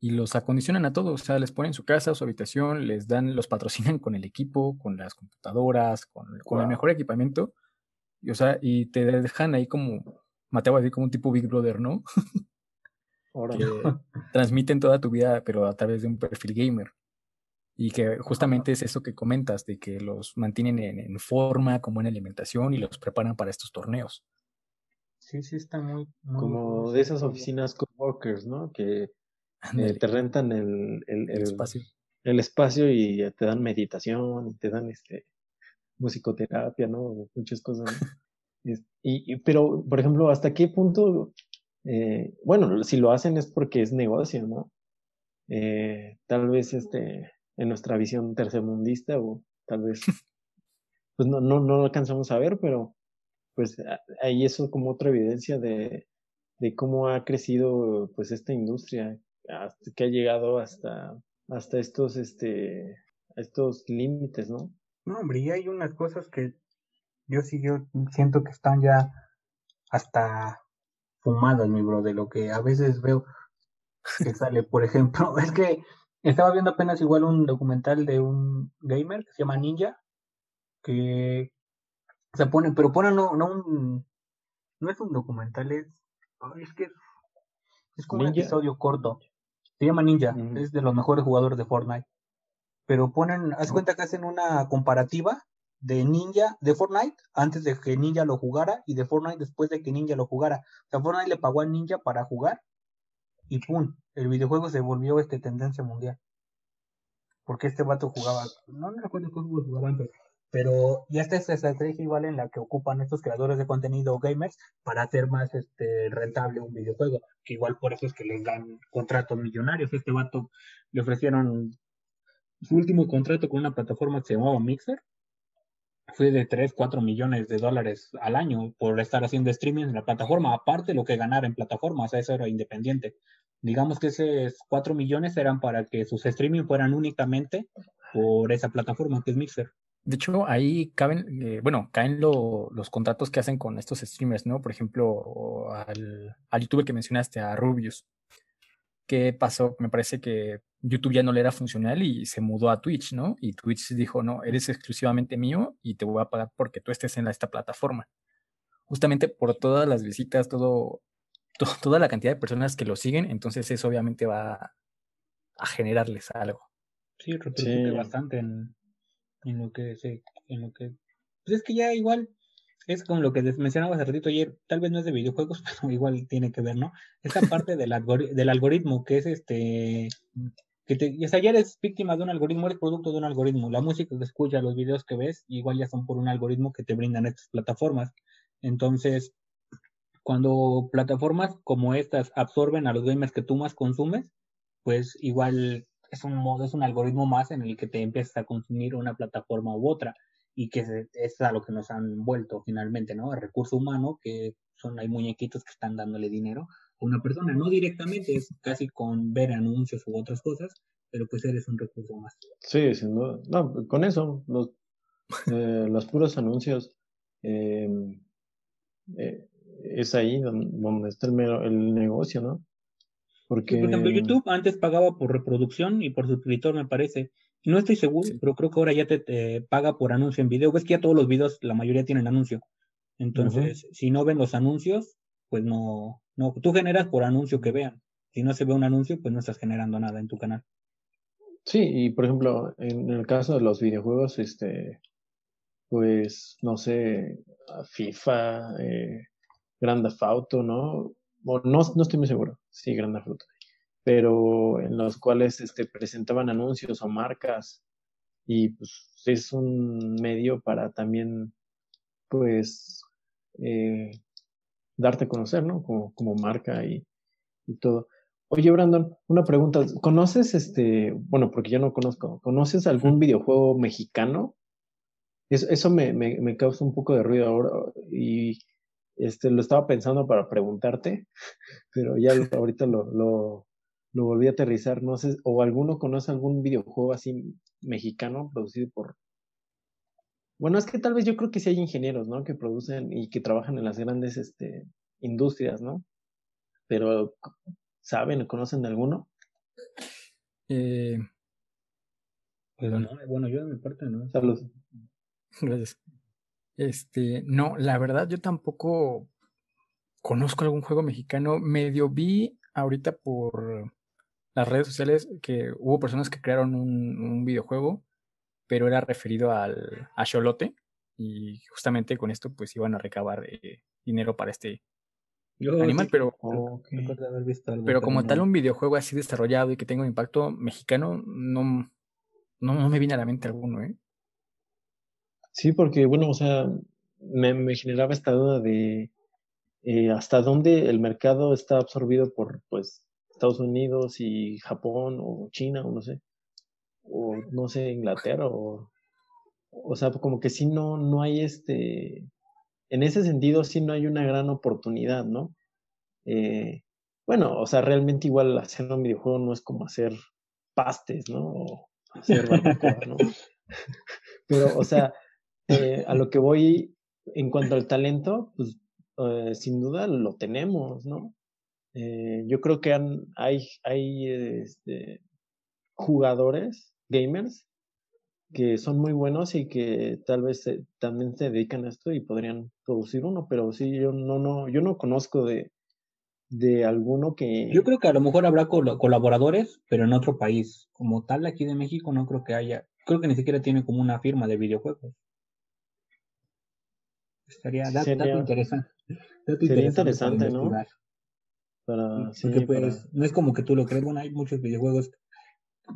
y los acondicionan a todos, o sea, les ponen su casa, su habitación, les dan, los patrocinan con el equipo, con las computadoras, con, el mejor equipamiento, y, o sea, y te dejan ahí como, Mateo, así como un tipo Big Brother, ¿no? que transmiten toda tu vida, pero a través de un perfil gamer. Y que justamente es eso que comentas, de que los mantienen en, forma, con buena alimentación y los preparan para estos torneos. Sí, sí, está muy... Como de esas oficinas coworkers, ¿no? Que eh, te rentan el, el, espacio. El espacio y te dan meditación y te dan este musicoterapia, ¿no? Muchas cosas. y, pero, por ejemplo, ¿hasta qué punto? Eh, bueno, si lo hacen es porque es negocio, ¿no? Eh, tal vez este en nuestra visión tercermundista o tal vez pues no, no, no alcanzamos a ver, pero pues ahí eso como otra evidencia de, de cómo ha crecido pues esta industria, hasta que ha llegado hasta, hasta estos, este, estos límites, ¿no? No, hombre, y hay unas cosas que yo sí yo siento que están ya hasta fumadas, mi bro, de lo que a veces veo que sale, por ejemplo, es que estaba viendo apenas igual un documental de un gamer que se llama Ninja, que se pone, pero pone no, no un, no es un documental, es, es que es como un episodio corto. Se llama Ninja, es de los mejores jugadores de Fortnite. Pero ponen, haz cuenta que hacen una comparativa de Ninja, de Fortnite, antes de que Ninja lo jugara, y de Fortnite después de que Ninja lo jugara. O sea, Fortnite le pagó a Ninja para jugar, y ¡pum! El videojuego se volvió este tendencia mundial. Porque este vato jugaba, no me acuerdo qué juegos jugaba antes, pero ya esta estrategia igual en la que ocupan estos creadores de contenido gamers para hacer más este rentable un videojuego, que igual por eso es que les dan contratos millonarios. Este vato le ofrecieron su último contrato con una plataforma que se llamaba Mixer, fue de 3, 4 millones de dólares al año por estar haciendo streaming en la plataforma, aparte lo que ganara en plataforma, o sea, eso era independiente. Digamos que esos 4 millones eran para que sus streaming fueran únicamente por esa plataforma que es Mixer. De hecho, ahí caben, eh, bueno, caen los contratos que hacen con estos streamers, ¿no? Por ejemplo, al, al youtuber que mencionaste, a Rubius. ¿Qué pasó? Me parece que YouTube ya no le era funcional y se mudó a Twitch, ¿no? Y Twitch dijo, no, eres exclusivamente mío y te voy a pagar porque tú estés en esta plataforma. Justamente por todas las visitas, todo, toda la cantidad de personas que lo siguen, entonces eso obviamente va a generarles algo. Sí, repercute bastante en, en lo que se, en lo que, pues es que ya igual es como lo que mencionaba hace ratito ayer, tal vez no es de videojuegos, pero igual tiene que ver, ¿no? Esa parte del, del algoritmo que es este que te, o sea, ya eres víctima de un algoritmo, eres producto de un algoritmo. La música que escuchas, los videos que ves, igual ya son por un algoritmo que te brindan estas plataformas. Entonces, cuando plataformas como estas absorben a los gamers que tú más consumes, pues igual es un modo, es un algoritmo más en el que te empiezas a consumir una plataforma u otra y que es a lo que nos han vuelto finalmente, ¿no? El recurso humano, que son, hay muñequitos que están dándole dinero una persona, no directamente, es casi con ver anuncios u otras cosas, pero pues eres un recurso más. Sí, sin duda. No, con eso, los, eh, los puros anuncios, em, eh, es ahí donde, está el, el, negocio, ¿no? Porque... por ejemplo, YouTube antes pagaba por reproducción y por suscriptor, me parece. No estoy seguro, pero creo que ahora ya te, paga por anuncio en video. Ves que ya todos los videos, la mayoría tienen anuncio. Entonces, si no ven los anuncios, pues no, no, tú generas por anuncio que vean. Si no se ve un anuncio, pues no estás generando nada en tu canal. Sí, y por ejemplo, en el caso de los videojuegos, este, pues, no sé, FIFA, eh, Grand Theft Auto, ¿no? O no, no estoy muy seguro, sí, Grand Theft Auto, pero en los cuales este, presentaban anuncios o marcas y pues es un medio para también, pues, eh, darte a conocer, ¿no? Como, como marca y, y todo. Oye, Brandon, una pregunta. ¿Conoces este, bueno, porque yo no conozco, ¿conoces algún videojuego mexicano? Eso, eso me, me, me, causa un poco de ruido ahora y este, lo estaba pensando para preguntarte, pero ya ahorita lo, lo, lo volví a aterrizar. No sé, o alguno conoce algún videojuego así mexicano producido por, bueno, es que tal vez yo creo que sí hay ingenieros, ¿no? Que producen y que trabajan en las grandes este, industrias, ¿no? Pero, ¿saben o conocen de alguno? Eh, pero no, bueno, yo de mi parte no. Saludos. Gracias. Este, no, la verdad yo tampoco conozco algún juego mexicano. Medio vi ahorita por las redes sociales que hubo personas que crearon un, un videojuego pero era referido al, a Xolote y justamente con esto pues iban a recabar eh, dinero para este animal, pero, pero como tal un videojuego así desarrollado y que tenga un impacto mexicano, no, no, me viene a la mente alguno, ¿eh? Sí, porque bueno, o sea, me, me generaba esta duda de eh, hasta dónde el mercado está absorbido por pues Estados Unidos y Japón o China o no sé o no sé, Inglaterra o, o sea, como que sí no, no hay este, en ese sentido sí no hay una gran oportunidad, ¿no? Eh, bueno, o sea, realmente igual hacer un videojuego no es como hacer pastes, ¿no? O hacer barbacoa, ¿no? Pero, o sea, eh, a lo que voy en cuanto al talento, pues eh, sin duda lo tenemos, ¿no? Yo creo que han, hay, hay este, jugadores gamers que son muy buenos y que tal vez también se dedican a esto y podrían producir uno, pero sí, yo no, no, yo no conozco de, de alguno que... Yo creo que a lo mejor habrá colaboradores, pero en otro país. Como tal, aquí de México no creo que haya. Creo que ni siquiera tiene como una firma de videojuegos. Estaría sería, interesante. sería interesante, ¿no? Para, Porque pues no es como que tú lo crees, bueno, hay muchos videojuegos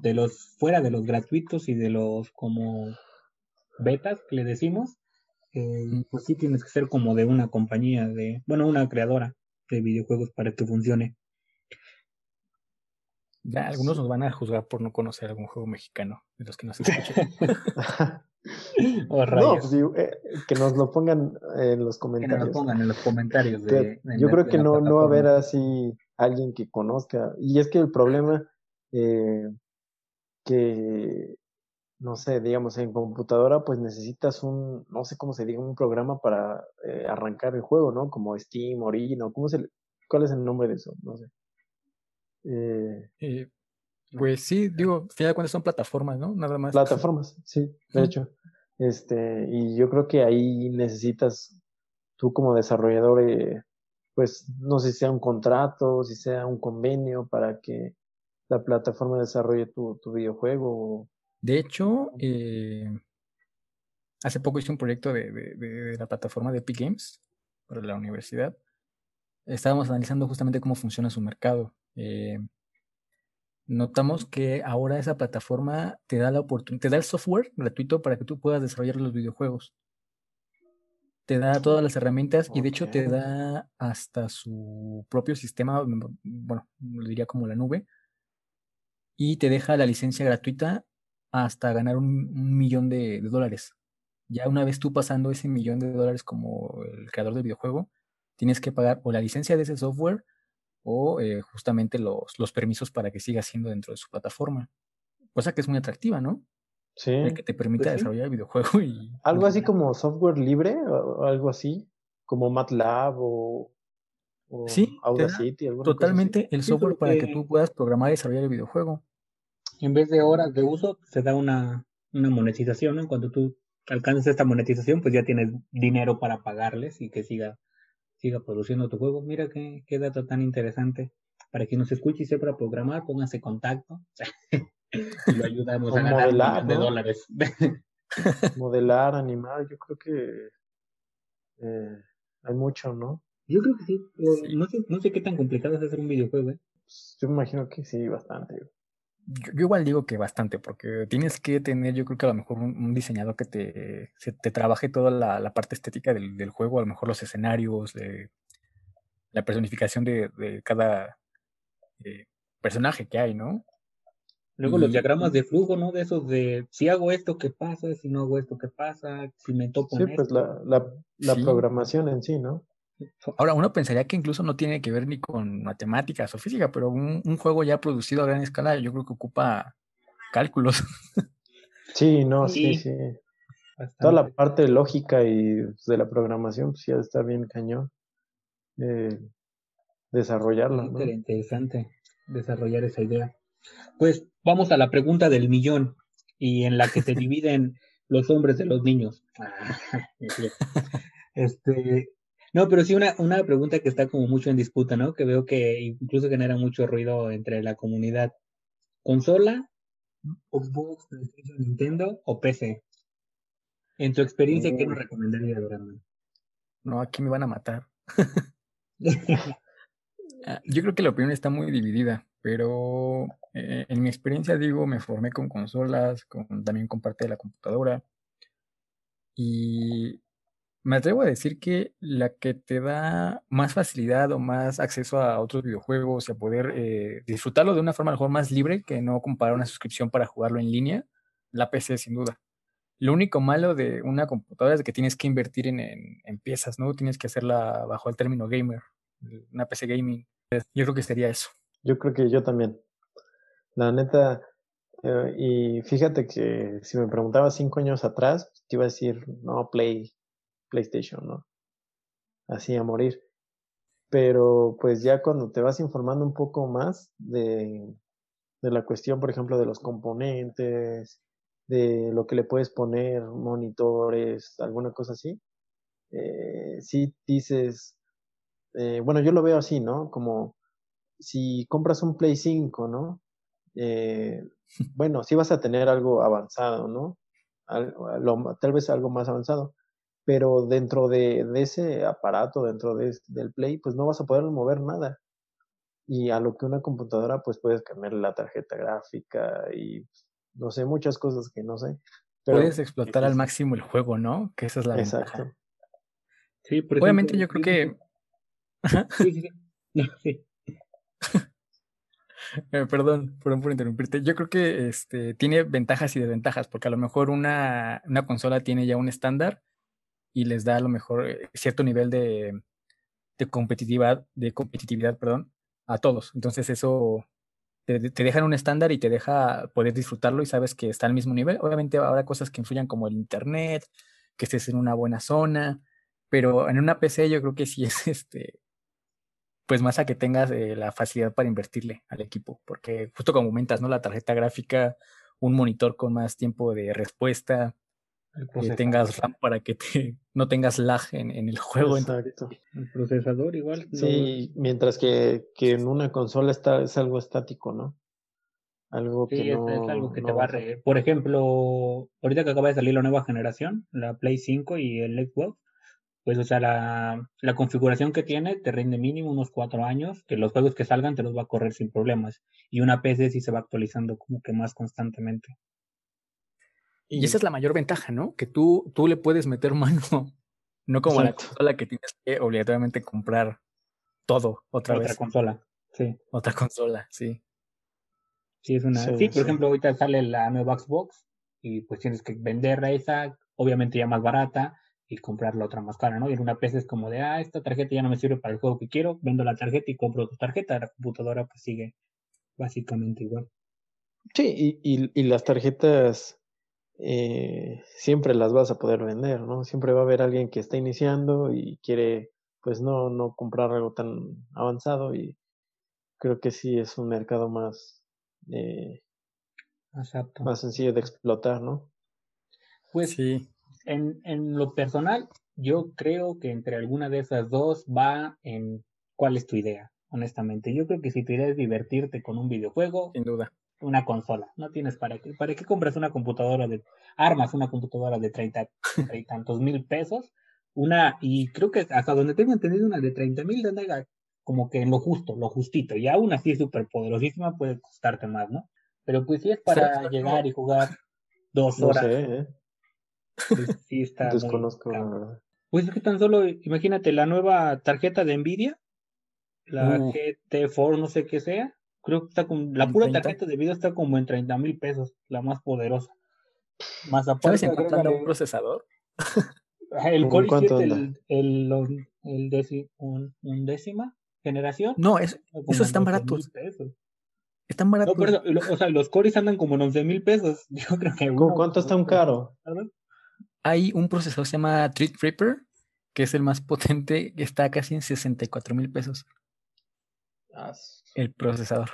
de los fuera de los gratuitos y de los como betas que le decimos, eh, pues sí tienes que ser como de una compañía de, bueno, una creadora de videojuegos para que funcione. Ya, algunos nos van a juzgar por no conocer algún juego mexicano de los que nos escuchan. no, pues, eh, que nos lo pongan en los comentarios. Que nos lo pongan en los comentarios. De, yo creo que no, no va a haber así alguien que conozca. Y es que el problema eh, que, no sé, digamos, en computadora, pues necesitas un, no sé cómo se diga, un programa para eh, arrancar el juego, ¿no? Como Steam, Origin, o cómo se, ¿cuál es el nombre de eso? No sé. Eh, pues sí, digo, final de cuentas son plataformas, ¿no? Nada más. Plataformas, sí, de hecho. Este, y yo creo que ahí necesitas tú como desarrollador, eh, pues no sé si sea un contrato, si sea un convenio para que la plataforma desarrolle tu, tu videojuego. De hecho, eh, hace poco hice un proyecto de, de, la plataforma de Epic Games para la universidad. Estábamos analizando justamente cómo funciona su mercado. Eh, notamos que ahora esa plataforma te da la oportunidad, te da el software gratuito para que tú puedas desarrollar los videojuegos. Te da todas las herramientas y de hecho te da hasta su propio sistema, bueno, lo diría como la nube, y te deja la licencia gratuita hasta ganar un, millón de, dólares. Ya una vez tú pasando ese millón de dólares como el creador del videojuego, tienes que pagar o la licencia de ese software o eh, justamente los, los permisos para que siga siendo dentro de su plataforma. Cosa que es muy atractiva, ¿no? Sí. que te permita pues desarrollar el videojuego y... Algo así como software libre o algo así, como MATLAB o, sí, Audacity. Totalmente el software para que tú puedas programar y desarrollar el videojuego. En vez de horas de uso, se da una, una monetización, ¿no? Cuando tú alcanzas esta monetización, pues ya tienes dinero para pagarles y que siga siga produciendo tu juego. Mira qué, qué dato tan interesante. Para quien nos escuche y sepa programar, pónganse contacto. y lo ayudamos a ganar modelar, de dólares. modelar, animar, yo creo que eh, hay mucho, ¿no? Yo creo que sí. No, sé, no sé qué tan complicado es hacer un videojuego. ¿eh? Pues, yo imagino que sí, bastante. Yo, igual digo que bastante, porque tienes que tener, yo creo que a lo mejor un, diseñador que te, te trabaje toda la, parte estética del, juego, a lo mejor los escenarios, de, la personificación de, cada eh, personaje que hay, ¿no? Luego los diagramas de flujo, ¿no? De esos de si hago esto, ¿qué pasa? Si no hago esto, ¿qué pasa? Si me topo. Sí, pues la, la, programación en sí, ¿no? Ahora, uno pensaría que incluso no tiene que ver ni con matemáticas o física, pero un, juego ya producido a gran escala, yo creo que ocupa cálculos. Sí, no, sí, sí. Toda la parte lógica y de la programación, pues ya está bien cañón. Eh, desarrollarla. ¿no? Interesante desarrollar esa idea. Pues vamos a la pregunta del millón y en la que se dividen los hombres de los niños. este, no, pero sí una, una pregunta que está como mucho en disputa, ¿no? Que veo que incluso genera mucho ruido entre la comunidad. ¿Consola, Xbox, PlayStation, Nintendo o PC? En tu experiencia, ¿qué nos recomendarías, Brandon? No, aquí me van a matar. Ah, yo creo que la opinión está muy dividida, pero eh, en mi experiencia, digo, me formé con consolas, con, también con parte de la computadora. Y me atrevo a decir que la que te da más facilidad o más acceso a otros videojuegos y a poder eh, disfrutarlo de una forma mejor más libre que no comparar una suscripción para jugarlo en línea, la PC sin duda. Lo único malo de una computadora es que tienes que invertir en, piezas, ¿no? Tienes que hacerla bajo el término gamer, una PC gaming. Yo creo que sería eso. Yo creo que yo también. La neta, eh, y fíjate que si me preguntaba cinco años atrás, te iba a decir, no, Play, PlayStation, ¿no? Así a morir. Pero pues ya cuando te vas informando un poco más de, de la cuestión, por ejemplo, de los componentes, de lo que le puedes poner, monitores, alguna cosa así, eh, sí dices, eh, bueno, yo lo veo así, ¿no? Como si compras un Play 5, ¿no? Eh, bueno, sí vas a tener algo avanzado, ¿no? tal vez algo más avanzado, pero dentro de, ese aparato, dentro de, del Play, pues no vas a poder mover nada. Y a lo que una computadora, pues puedes cambiar la tarjeta gráfica y no sé, muchas cosas que no sé. puedes explotar al máximo el juego, ¿no? Que esa es la Exacto. Sí, Obviamente yo creo que... Sí, sí, sí. Eh, perdón, perdón por interrumpirte. Yo creo que este, tiene ventajas y desventajas, porque a lo mejor una, una consola tiene ya un estándar y les da a lo mejor eh, cierto nivel de, competitividad, de competitividad, perdón, a todos. Entonces eso te, te dejan un estándar y te deja poder disfrutarlo y sabes que está al mismo nivel. Obviamente habrá cosas que influyan como el internet, que estés en una buena zona, pero en una PC yo creo que sí es este, pues más a que tengas eh, la facilidad para invertirle al equipo, porque justo como comentas, ¿no? La tarjeta gráfica, un monitor con más tiempo de respuesta, que tengas RAM para que te, no tengas lag en, en el juego. Exacto. El procesador igual. Sí, mientras que, que en una consola está, es algo estático, ¿no? Algo que es, no, es algo que te va a vas a- re... Por ejemplo, ahorita que acaba de salir la nueva generación, la Play 5 y el Xbox, pues, o sea, la, la configuración que tiene te rinde mínimo unos cuatro años, que los juegos que salgan te los va a correr sin problemas. Y una PC sí se va actualizando como que más constantemente. Y esa es la mayor ventaja, ¿no? Que tú, tú le puedes meter mano, no como la consola que tienes que obligatoriamente comprar todo otra, Otra vez. consola. Sí, Otra consola, sí. sí, es una. Sí, Sí, por sí. ejemplo, ahorita sale la nueva Xbox y pues tienes que vender esa, obviamente ya más barata, y comprar la otra más cara, ¿no? Y en una PC es como de, ah, esta tarjeta ya no me sirve para el juego que quiero, vendo la tarjeta y compro tu tarjeta. La computadora pues sigue básicamente igual. Sí, y, y, y las tarjetas eh, siempre las vas a poder vender, ¿no? Siempre va a haber alguien que está iniciando y quiere, pues no, no comprar algo tan avanzado y creo que sí es un mercado más, eh, Exacto. más sencillo de explotar, ¿no? Pues Sí. en, en lo personal, yo creo que entre alguna de esas dos va en cuál es tu idea, honestamente. Yo creo que si tu idea es divertirte con un videojuego, Sin duda. Una consola. No tienes para qué. ¿Para qué compras una computadora de. Armas una computadora de treinta y tantos mil pesos? Una, y creo que hasta donde tengo entendido, una de 30 mil anda como que en lo justo, lo justito. Y aún así súper poderosísima puede costarte más, ¿no? Pero pues si es para llegar y jugar dos No horas, sé, ¿eh? pues, sí está muy Desconozco, la caro. verdad. Pues es que tan solo, imagínate, la nueva tarjeta de Nvidia, la Uh. GT4, no sé qué sea, creo que está con, la ¿En pura 30? tarjeta de video está como en 30 mil pesos, la más poderosa. Más ¿Sabes aparte, en cuánto anda un procesador? el ¿Con Core cuánto i7, anda? el, el, el, el un, un décima generación, No, es, esos están 12,000 baratos. pesos. están No, baratos. lo- o sea, los cores andan como en 11 mil pesos. Yo creo que ¿Cómo uno- cuánto está un caro? ¿sabes? Hay un procesador que se llama Threadripper, que es el más potente, que está casi en 64 mil pesos. El procesador.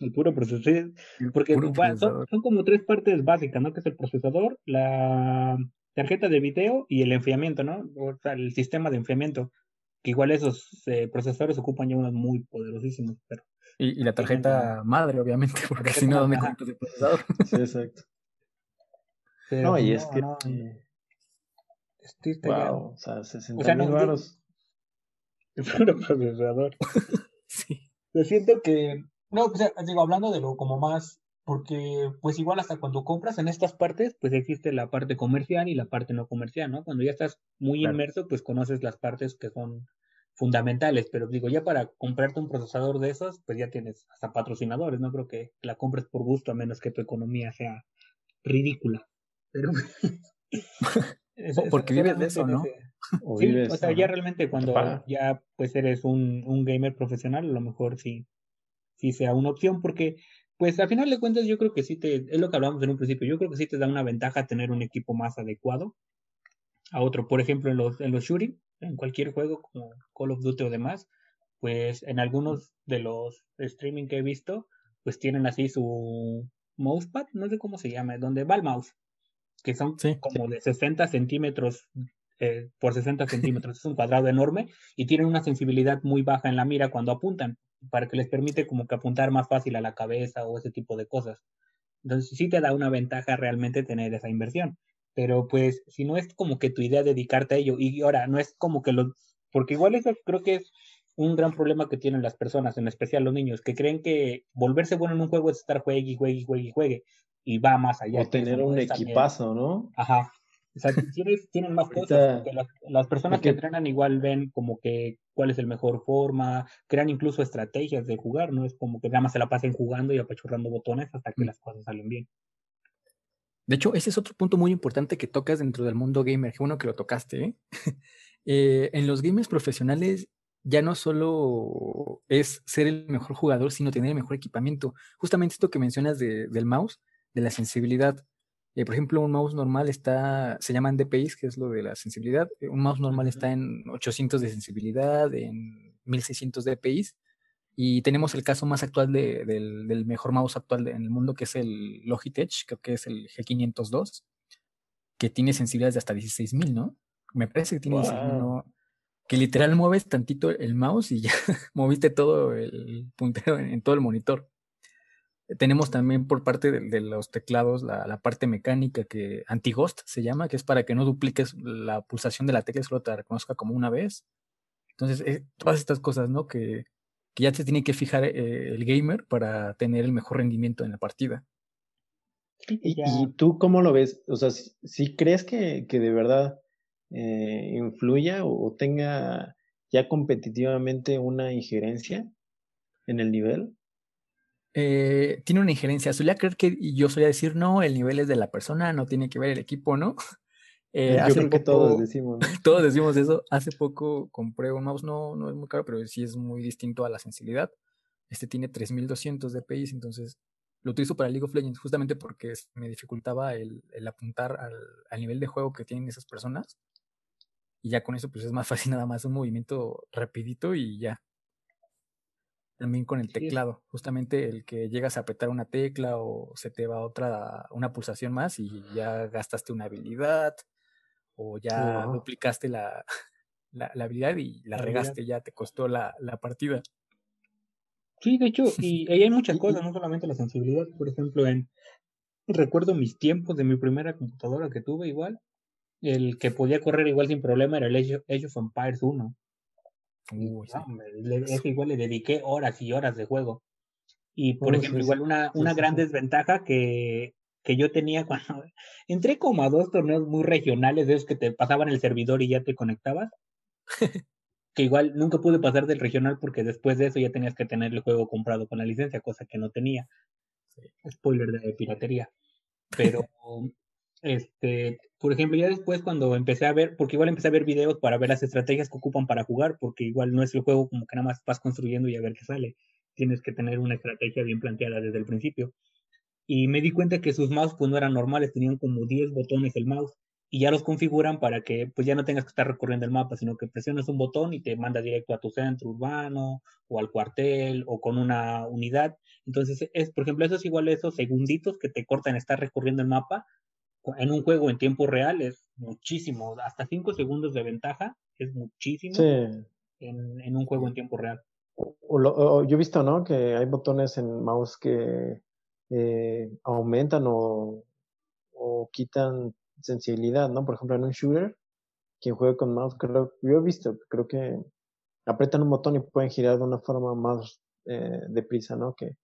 El puro procesador. El Porque puro son, son como tres partes básicas, ¿no? Que es el procesador, la tarjeta de video y el enfriamiento, ¿no? O sea, el sistema de enfriamiento. Que igual esos eh, procesadores ocupan ya unos muy poderosísimos, pero Y, y la tarjeta madre, obviamente, porque si no, ¿dónde conectas el procesador? sí, exacto. pero No, y es que, no, ya- wow, o sea, 60 O sea, no, mil varos. el procesador. Sí. Yo siento que, no, pues, digo, hablando de lo como más, porque pues igual hasta cuando compras en estas partes, pues existe la parte comercial y la parte no comercial, ¿no? Cuando ya estás muy Claro. inmerso, pues conoces las partes que son fundamentales, pero digo, ya para comprarte un procesador de esos, pues ya tienes hasta patrocinadores, no creo que la compres por gusto a menos que tu economía sea ridícula. Pero Porque vives de eso, ¿no? ese- O Sí, vives, o sea, ya realmente cuando ya pues eres un, un gamer profesional, a lo mejor sí, sí sea una opción, porque pues a final de cuentas yo creo que sí te, es lo que hablábamos en un principio, yo creo que sí te da una ventaja tener un equipo más adecuado a otro. Por ejemplo, en los, en los shooting, en cualquier juego como Call of Duty o demás, pues en algunos de los streaming que he visto, pues tienen así su mousepad, no sé cómo se llama, donde va el mouse, que son Sí, como de 60 centímetros eh, por 60 centímetros, es un cuadrado enorme y tienen una sensibilidad muy baja en la mira cuando apuntan, para que les permite como que apuntar más fácil a la cabeza o ese tipo de cosas. Entonces sí te da una ventaja realmente tener esa inversión. Pero pues si no es como que tu idea dedicarte a ello y ahora no es como que lo... Porque igual eso creo que es un gran problema que tienen las personas, en especial los niños, que creen que volverse bueno en un juego es estar juegue y juegue y juegue y juegue y va más allá. O eso, tener un equipazo, ¿no? Ajá. O sea, tienen más cosas. porque las, las personas que entrenan igual ven como que cuál es el mejor forma, crean incluso estrategias de jugar, ¿no? Es como que nada más se la pasen jugando y apachurrando botones hasta que mm. las cosas salen bien. De hecho, ese es otro punto muy importante que tocas dentro del mundo gamer, que bueno que lo tocaste. ¿eh? eh, en los gamers profesionales ya no solo es ser el mejor jugador, sino tener el mejor equipamiento. Justamente esto que mencionas del mouse, de la sensibilidad. Eh, por ejemplo, un mouse normal está, se llaman DPIs, que es lo de la sensibilidad. Eh, un mouse normal está en 800 de sensibilidad, en 1600 DPIs. Y tenemos el caso más actual del, mejor mouse actual en el mundo, que es el Logitech, creo que es el G502, que tiene sensibilidades de hasta 16.000, ¿no? Me parece que tiene que literal mueves tantito el mouse y ya moviste todo el puntero en, todo el monitor. Tenemos también por parte de, los teclados la, parte mecánica que anti-ghost se llama, que es para que no dupliques la pulsación de la tecla, solo te reconozca como una vez. Entonces, eh, todas estas cosas, ¿no? Que, que ya te tiene que fijar eh, el gamer para tener el mejor rendimiento en la partida. ¿Y, tú cómo lo ves? O sea, si, crees que, de verdad eh, influya o, tenga ya competitivamente una injerencia en el nivel? Eh, tiene una injerencia. Solía creer que yo solía decir, no, el nivel es de la persona, no tiene que ver el equipo, ¿no? Eh, Yo creo que todos decimos. todos decimos eso. Hace poco compré un mouse, no, no es muy caro, pero sí es muy distinto a la sensibilidad. Este tiene 3200 dpi, entonces lo utilizo para League of Legends justamente porque me dificultaba el, apuntar al, nivel de juego que tienen esas personas. Y ya con eso, pues es más fácil nada más un movimiento rapidito y ya. También con el teclado, justamente el que llegas a apretar una tecla o se te va otra, una pulsación más y ya gastaste una habilidad o ya duplicaste la, la, habilidad y la, regaste, ya te costó la, la, partida. Sí, de hecho, y ahí hay muchas cosas, no solamente la sensibilidad, por ejemplo, en recuerdo mis tiempos de mi primera computadora que tuve igual, el que podía correr igual sin problema era el Age, of Empires 1. Es igual le dediqué horas y horas de juego. Y por ejemplo, igual una, una gran desventaja que que yo tenía cuando entré como a dos torneos muy regionales, de esos que te pasaban el servidor y ya te conectabas. que igual nunca pude pasar del regional porque después de eso ya tenías que tener el juego comprado con la licencia, cosa que no tenía. Spoiler de piratería. Pero, este, por ejemplo, ya después cuando empecé a ver, porque igual empecé a ver videos para ver las estrategias que ocupan para jugar, porque igual no es el juego como que nada más vas construyendo y a ver qué sale. Tienes que tener una estrategia bien planteada desde el principio y me di cuenta que sus mouse pues no eran normales, tenían como 10 botones el mouse y ya los configuran para que pues ya no tengas que estar recorriendo el mapa, sino que presiones un botón y te manda directo a tu centro urbano o al cuartel o con una unidad. Entonces, es, por ejemplo, eso es igual esos segunditos que te cortan estar recorriendo el mapa. En un juego en tiempo real es muchísimo, hasta 5 segundos de ventaja es muchísimo en, en, un juego en tiempo real. yo he visto, ¿no? Que hay botones en mouse que eh, aumentan o, o, quitan sensibilidad, ¿no? Por ejemplo, en un shooter, quien juega con mouse, creo, yo he visto, creo que apretan un botón y pueden girar de una forma más eh, deprisa, ¿no? Que,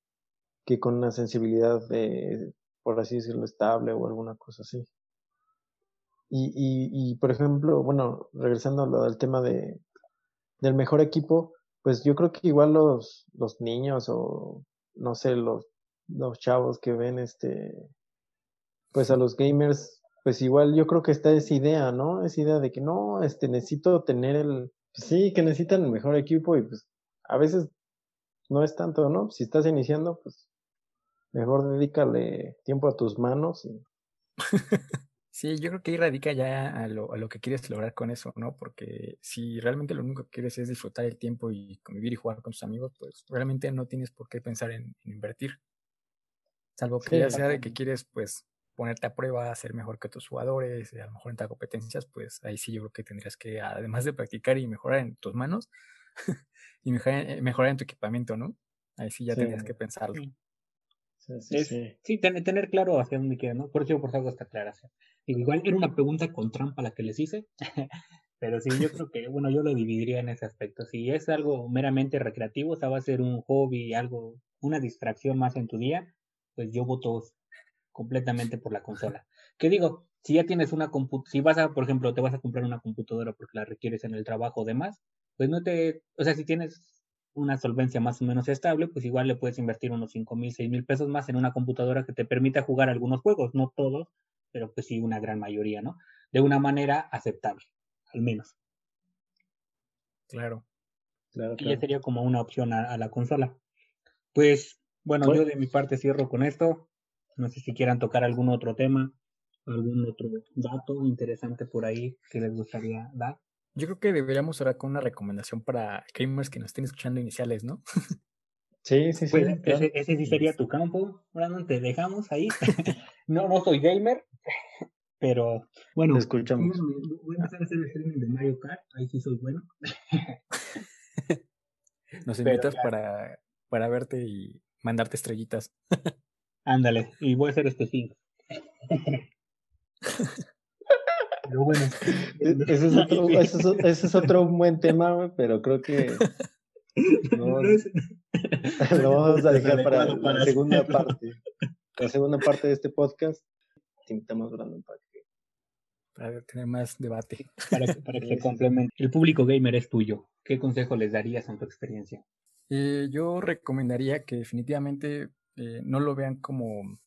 que con una sensibilidad, de, por así decirlo, estable o alguna cosa así. Y, y, y por ejemplo, bueno, regresando a lo del tema de, del mejor equipo, pues yo creo que igual los, los niños o no sé, los los chavos que ven este, pues a los gamers, pues igual yo creo que está esa idea, ¿no? Esa idea de que no, este, necesito tener el, pues sí, que necesitan el mejor equipo y pues a veces no es tanto, ¿no? Si estás iniciando, pues mejor dedícale tiempo a tus manos y... Sí, yo creo que ahí radica ya a lo, a lo, que quieres lograr con eso, ¿no? Porque si realmente lo único que quieres es disfrutar el tiempo y convivir y jugar con tus amigos, pues realmente no tienes por qué pensar en invertir. Salvo que ya sea de que quieres, pues, ponerte a prueba, ser mejor que tus jugadores, a lo mejor en competencias, pues ahí sí yo creo que tendrías que, además de practicar y mejorar en tus manos, y eh, mejorar, en tu equipamiento, ¿no? Ahí sí ya tendrías que pensarlo. Sí, sí, tener, claro hacia dónde quieres, ¿no? Por eso por hago esta aclaración. igual era una pregunta con trampa la que les hice, pero sí, yo creo que, bueno, yo lo dividiría en ese aspecto. Si es algo meramente recreativo, o sea, va a ser un hobby, algo, una distracción más en tu día, pues yo voto completamente por la consola. ¿Qué digo? Si ya tienes una computadora, si vas a, por ejemplo, te vas a comprar una computadora porque la requieres en el trabajo o demás, pues no te, o sea, si tienes una solvencia más o menos estable, pues igual le puedes invertir unos cinco mil, seis mil pesos más en una computadora que te permita jugar algunos juegos, no todos, pero pues sí una gran mayoría, ¿no? De una manera aceptable, al menos. Claro. claro, y ya sería como una opción a, la consola. Pues, bueno, yo de mi parte cierro con esto. No sé si quieran tocar algún otro tema, algún otro dato interesante por ahí que les gustaría dar. Yo creo que deberíamos cerrar con una recomendación para gamers que nos estén escuchando iniciales, ¿no? Sí, sí, sí. Pues ese, sí sería tu campo, Brandon, te dejamos ahí. no, no soy gamer, pero bueno. Te escuchamos. Voy a empezar a hacer el streaming de Mario Kart, ahí sí soy bueno. Nos invitas para, para verte y mandarte estrellitas. Ándale, y voy a hacer este fin. Pero bueno. E, ese es, otro, ese, es, otro, buen tema, pero creo que no, lo vamos a dejar para, la segunda parte. La segunda parte de este podcast. Te invitamos, Brandon, para que... Para tener más debate. Para que, para que se complemente. El público gamer es tuyo. ¿Qué consejo les darías en tu experiencia? Eh, yo recomendaría que definitivamente eh, no lo vean como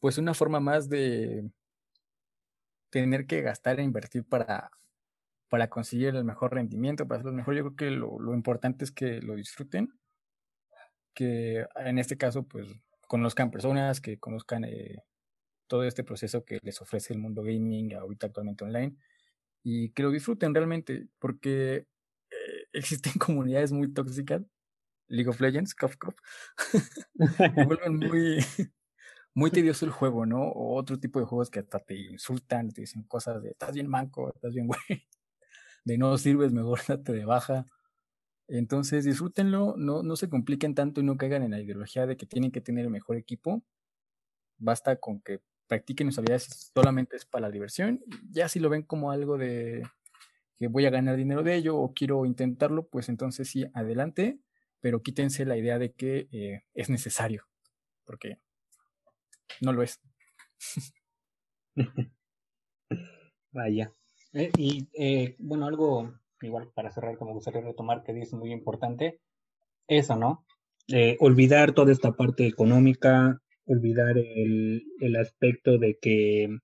pues una forma más de tener que gastar e invertir para, para conseguir el mejor rendimiento, para hacerlo mejor. Yo creo que lo, lo, importante es que lo disfruten, que en este caso pues conozcan personas, que conozcan eh, todo este proceso que les ofrece el mundo gaming ahorita actualmente online y que lo disfruten realmente, porque eh, existen comunidades muy tóxicas League of Legends, Cof Cof, vuelven muy, muy tedioso el juego, ¿no? O otro tipo de juegos que hasta te insultan, te dicen cosas de estás bien manco, estás bien güey, de no sirves, mejor date de baja. Entonces disfrútenlo, no, no se compliquen tanto y no caigan en la ideología de que tienen que tener el mejor equipo. Basta con que practiquen sus habilidades solamente es para la diversión. Ya si lo ven como algo de que voy a ganar dinero de ello o quiero intentarlo, pues entonces sí, adelante pero quítense la idea de que eh, es necesario, porque no lo es. Vaya. Eh, y eh, bueno, algo igual para cerrar que me gustaría retomar que dice muy importante, eso, ¿no? olvidar toda esta parte económica, olvidar el, el aspecto de que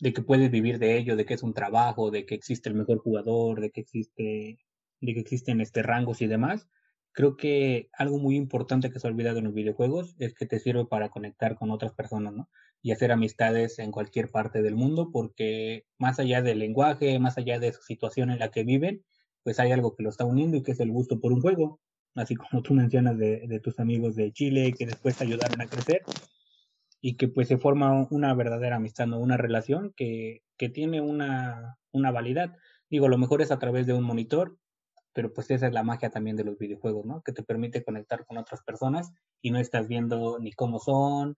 de que puedes vivir de ello, de que es un trabajo, de que existe el mejor jugador, de que existe de que existen este rangos y demás, creo que algo muy importante que se ha olvidado en los videojuegos es que te sirve para conectar con otras personas, ¿no? Y hacer amistades en cualquier parte del mundo, porque más allá del lenguaje, más allá de su situación en la que viven, pues hay algo que lo está uniendo y que es el gusto por un juego, así como tú mencionas de, de tus amigos de Chile que después te ayudaron a crecer y que pues se forma una verdadera amistad, ¿no? Una relación que, que tiene una, una validad. Digo, lo mejor es a través de un monitor, pero pues esa es la magia también de los videojuegos, ¿no? Que te permite conectar con otras personas y no estás viendo ni cómo son,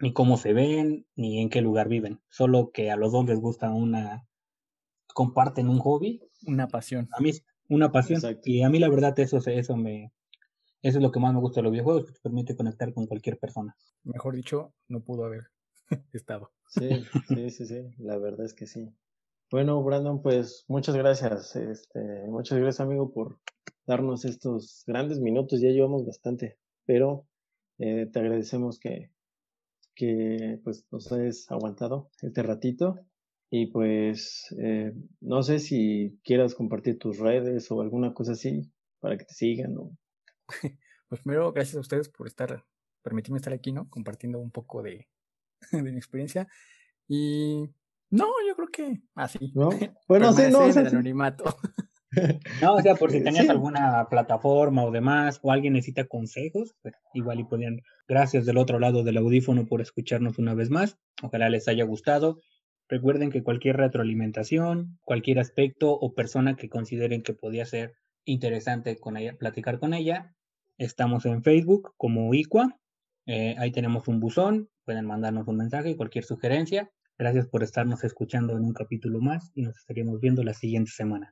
ni cómo se ven, ni en qué lugar viven. Solo que a los dos les gusta una, comparten un hobby. Una pasión. A mí, una pasión. Y a mí la verdad eso, eso me, eso es lo que más me gusta de los videojuegos, que te permite conectar con cualquier persona. Mejor dicho, no pudo haber estado. Sí, sí, sí, sí, la verdad es que sí. Bueno, Brandon, pues muchas gracias. Este, muchas gracias, amigo, por darnos estos grandes minutos. Ya llevamos bastante, pero eh, te agradecemos que, que pues, nos hayas aguantado este ratito. Y pues eh, no sé si quieras compartir tus redes o alguna cosa así para que te sigan. Pues primero, gracias a ustedes por estar, permitirme estar aquí, ¿no? Compartiendo un poco de, de mi experiencia. Y no, yo creo que así. ¿No? Bueno, sí, no. el anonimato. No, o sea, por si tenías alguna plataforma o demás, o alguien necesita consejos, pues igual y podían. Gracias del otro lado del audífono por escucharnos una vez más. Ojalá les haya gustado. Recuerden que cualquier retroalimentación, cualquier aspecto o persona que consideren que podía ser interesante con ella, platicar con ella, estamos en Facebook como ICUA. Eh, ahí tenemos un buzón, pueden mandarnos un mensaje, cualquier sugerencia. Gracias por estarnos escuchando en un capítulo más y nos estaríamos viendo la siguiente semana.